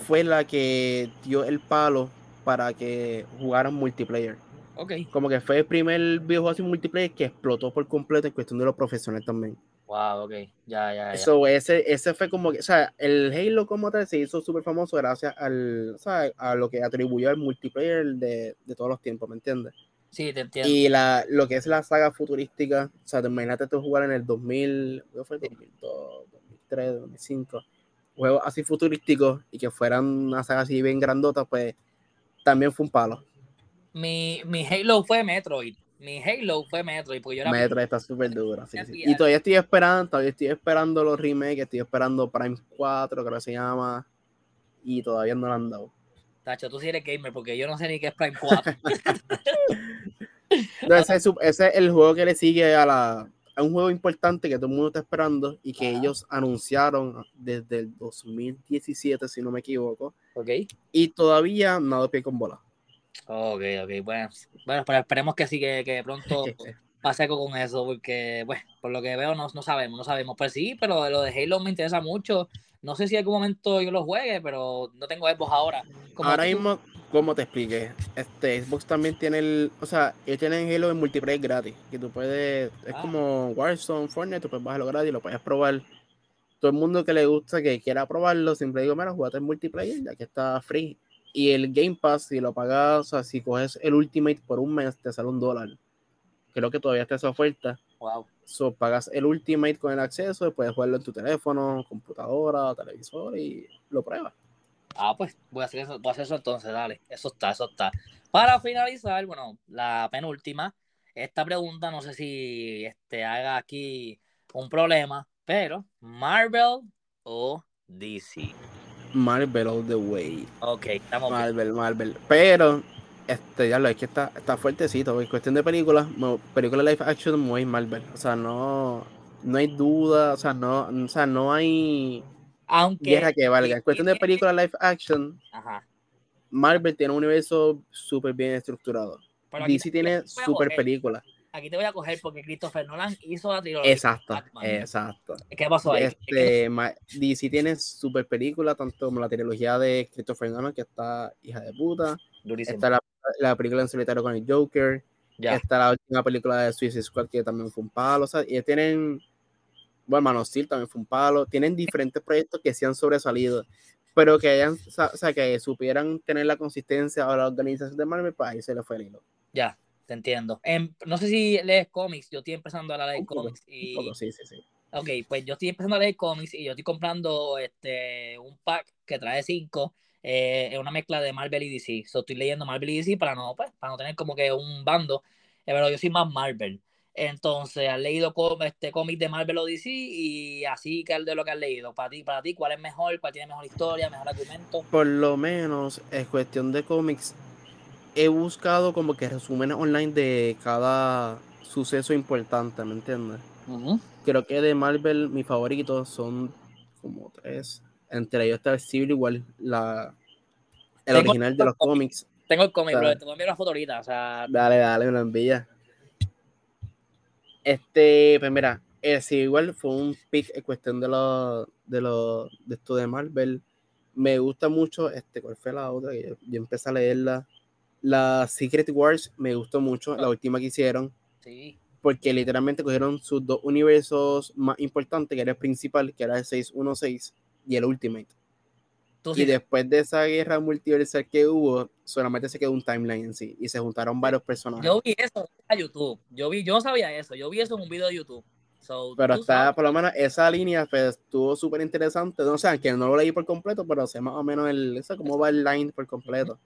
fue la que dio el palo para que jugaran multiplayer. Ok. Como que fue el primer videojuego así multiplayer que explotó por completo en cuestión de los profesionales también. Wow, ok. Ya, ya, ya. So, ese, ese fue como que, o sea, el Halo como tal se hizo súper famoso gracias al, o sea, a lo que atribuyó al multiplayer de, de, todos los tiempos, ¿me entiendes? Sí, te entiendo. Y la, lo que es la saga futurística, o sea, imagínate tú jugar en el 2000, ¿qué fue? 2002, 2003, 2005 juegos así futurísticos y que fueran una saga así bien grandota, pues también fue un palo. Mi, mi Halo fue Metroid. Mi Halo fue Metroid. Porque yo era Metroid está súper duro. Sí, Y todavía estoy esperando, todavía estoy esperando los remakes, estoy esperando Prime 4, creo que se llama. Y todavía no lo han dado. Tacho, tú sí eres gamer, porque yo no sé ni qué es Prime 4. ese, ese es el juego que le sigue a la, un juego importante que todo el mundo está esperando y que ellos anunciaron desde el 2017, si no me equivoco. Ok. Y todavía nada de pie con bola. Ok, ok, bueno, bueno pero esperemos que sí, que, que pronto pase con eso, porque, bueno, por lo que veo no, no sabemos, no sabemos. Pues sí, pero lo de Halo me interesa mucho. No sé si en algún momento yo lo juegue, pero no tengo Xbox ahora. ahora mismo, ¿Cómo te expliqué? Este, Xbox también tiene el. O sea, ellos tienen Halo en multiplayer gratis. Que tú puedes. Es ah. como Warzone, Fortnite, tú puedes bajarlo gratis, lo puedes probar. Todo el mundo que le gusta, que quiera probarlo, siempre digo, mira, jugate en multiplayer, ya que está free. Y el Game Pass, si lo pagas, o sea, si coges el Ultimate por un mes, te sale un dólar. Creo que todavía está esa oferta. Wow. So, pagas el Ultimate con el acceso, puedes jugarlo en tu teléfono, computadora, televisor y lo pruebas. Ah, pues voy a hacer eso, voy a hacer eso entonces, dale. Eso está, eso está. Para finalizar, bueno, la penúltima, esta pregunta no sé si este, haga aquí un problema, pero Marvel o DC. Marvel all the way. Ok, estamos Marvel, Marvel. Pero, este, ya lo es que está, está fuertecito. En cuestión de películas, películas live action, muy Marvel. O sea, no, no hay duda, o sea, no, o sea, no hay aunque. que valga. En cuestión de película live action, Marvel tiene un universo súper bien estructurado. DC tiene súper película. Aquí te voy a coger porque Christopher Nolan hizo la trilogía. Exacto, exacto. ¿Qué pasó ahí? Este, DC tiene súper película, tanto como la trilogía de Christopher Nolan, que está hija de puta. Está la, la, película en solitario con el Joker. Ya. Está la última película de Suicide Squad, que también fue un palo. O sea, y tienen bueno, Man también fue un palo. Tienen diferentes proyectos que se han sobresalido, pero que hayan, o sea, que supieran tener la consistencia a la organización de Marvel, pues ahí se le fue el hilo. Ya, te entiendo. no sé si lees cómics, yo estoy empezando a leer cómics. Y... sí, sí, sí. Ok, pues yo estoy empezando a leer cómics y yo estoy comprando este un pack que trae cinco. Eh, es una mezcla de Marvel y DC. So, estoy leyendo Marvel y DC para no, pues, para no tener como que un bando. Eh, pero yo soy más Marvel. Entonces, has leído este cómic de Marvel Odyssey y así que de lo que has leído. Para ti, para ti, ¿cuál es mejor? ¿Cuál tiene mejor historia, mejor argumento? Por lo menos, en cuestión de cómics, he buscado como que resúmenes online de cada suceso importante, ¿me entiendes? Creo que de Marvel mis favoritos son como tres. Entre ellos está Civil igual, la, el original de los cómics. Tengo el cómic, pero te voy a enviar una foto ahorita. O sea, dale, dale, me lo envía. Este, pues mira, ese igual fue un pick en cuestión de lo, de lo, de esto de Marvel. Me gusta mucho, este, ¿cuál fue la otra? Yo, empecé a leerla. La Secret Wars me gustó mucho, la última que hicieron. Sí. Porque literalmente cogieron sus dos universos más importantes, que era el principal, que era el 616, y el Ultimate y después de esa guerra multiversal que hubo, solamente se quedó un timeline en sí y se juntaron varios personajes. Yo vi eso en YouTube. Yo vi, yo no sabía eso. Yo vi eso en un video de YouTube. pero está, por lo menos, esa línea pues, estuvo súper interesante. No sé, que no lo leí por completo, pero sé más o menos el, eso, cómo va el line por completo.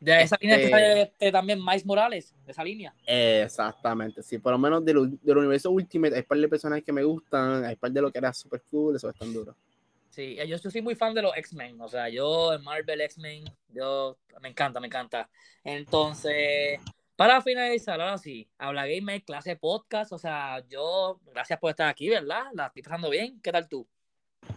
De esa línea que sale este, también Miles Morales, de esa línea. Exactamente, sí, por lo menos del, del universo Ultimate hay par de personajes que me gustan, hay par de lo que era súper cool, eso es tan duro. Sí, yo, soy muy fan de los X-Men, o sea, yo en Marvel X-Men, yo me encanta, me encanta. Entonces, para finalizar, ahora sí, Habla Gamer, clase podcast, o sea, yo, gracias por estar aquí, ¿verdad? La estoy pasando bien, ¿qué tal tú?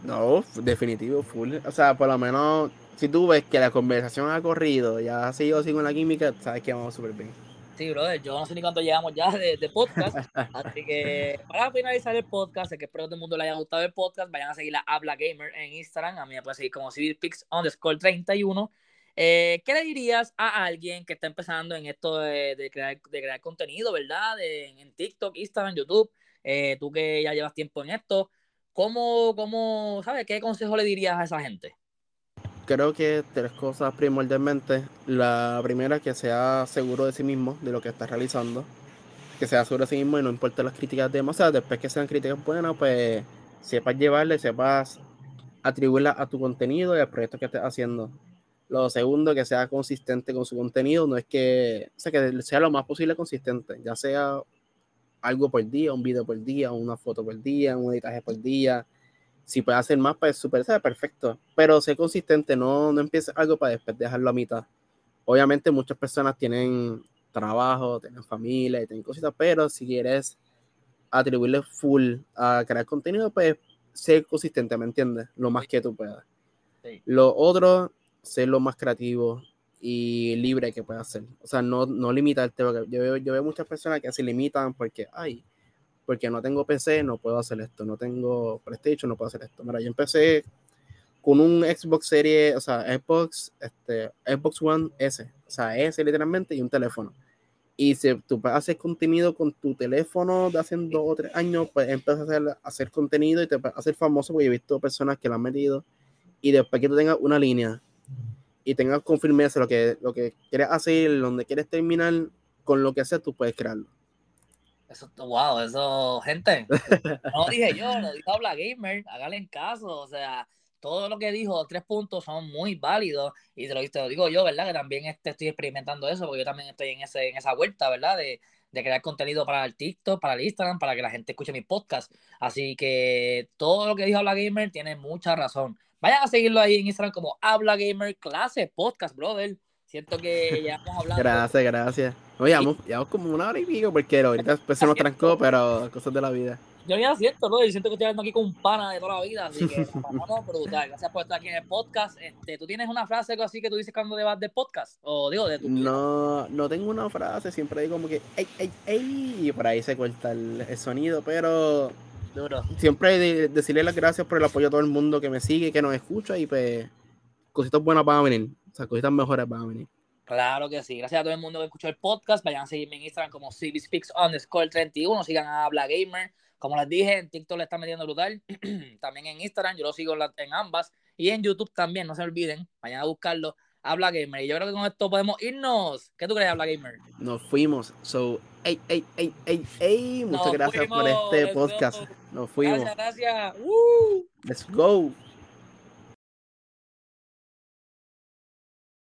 No, definitivo, full. O sea, por lo menos, si tú ves que la conversación ha corrido, ya ha seguido así con la química, sabes que vamos súper bien. Sí, brother, yo no sé ni cuánto llegamos ya de, podcast. así que para finalizar el podcast, que espero que todo el mundo le haya gustado el podcast, vayan a seguir la Habla Gamer en Instagram. A mí me puede seguir como CivilPix underscore 31. Eh, ¿Qué le dirías a alguien que está empezando en esto de, crear, de crear, contenido, verdad? en TikTok, Instagram, YouTube. Eh, tú que ya llevas tiempo en esto, ¿cómo, cómo, sabes, qué consejo le dirías a esa gente? Creo que tres cosas primordialmente. La primera, que sea seguro de sí mismo, de lo que está realizando. Que sea seguro de sí mismo y no importa las críticas demasiadas. Después que sean críticas buenas, pues sepas llevarle, sepas atribuirla a tu contenido y al proyecto que estés haciendo. Lo segundo, que sea consistente con su contenido. No es que, o sea, que sea lo más posible consistente. Ya sea algo por día, un video por día, una foto por día, un editaje por día si puedes hacer más, pues súper, perfecto. Pero sé consistente, no, no empieces algo para después dejarlo a mitad. Obviamente muchas personas tienen trabajo, tienen familia, tienen cositas, pero si quieres atribuirle full a crear contenido, pues sé consistente, ¿me entiendes? Lo más que tú puedas. Lo otro, ser lo más creativo y libre que puedas hacer. O sea, no, no limitarte. Porque yo, veo, yo veo muchas personas que se limitan porque, ay, porque no tengo PC, no puedo hacer esto, no tengo PlayStation, no puedo hacer esto. Mira, yo empecé con un Xbox Series, o sea, Xbox, este, Xbox One S, o sea, S literalmente, y un teléfono. Y si tú haces contenido con tu teléfono de hace dos o tres años, pues empiezas a hacer, hacer contenido y te puedes hacer famoso, porque he visto personas que lo han metido. Y después que tú tengas una línea y tengas con firmeza lo que, lo que quieres hacer, donde quieres terminar, con lo que haces, tú puedes crearlo. Eso, wow, eso, gente. No lo dije yo, lo dijo Habla Gamer, háganle caso, o sea, todo lo que dijo, tres puntos son muy válidos y te lo, te lo digo yo, ¿verdad? Que también este, estoy experimentando eso, porque yo también estoy en, ese, en esa vuelta, ¿verdad? De, de crear contenido para el TikTok, para el Instagram, para que la gente escuche mi podcast. Así que todo lo que dijo Habla Gamer tiene mucha razón. Vayan a seguirlo ahí en Instagram como Habla Gamer Clase Podcast, brother. Siento que ya hemos hablado. Gracias, gracias. Oye, llevamos, como una hora y pico porque ahorita después se nos trancó, pero cosas de la vida yo ya siento, ¿no? Y siento que estoy hablando aquí con un pana de toda la vida, así que vamos brutal. Gracias por estar aquí en el podcast. Este, ¿Tú tienes una frase algo así que tú dices cuando te vas del podcast? O digo, de tu No, no tengo una frase, siempre digo como que, ¡ey, ey, ey! Y por ahí se corta el, sonido, pero Duro. siempre de, decirle las gracias por el apoyo a todo el mundo que me sigue, que nos escucha y pues cositas buenas van a venir. O sea, cositas mejores van a venir. Claro que sí. Gracias a todo el mundo que escuchó el podcast. Vayan a seguirme en Instagram como CBSpeaks underscore 31. Sigan a Habla Gamer. Como les dije, en TikTok le está metiendo brutal. también en Instagram, yo lo sigo en, ambas. Y en YouTube también, no se olviden. Vayan a buscarlo. Habla Gamer. Y yo creo que con esto podemos irnos. ¿Qué tú crees, Habla Gamer? Nos fuimos. So, ey, ey, ey, ey, ey. Muchas gracias por este podcast. Nos fuimos. Gracias, gracias. Let's go.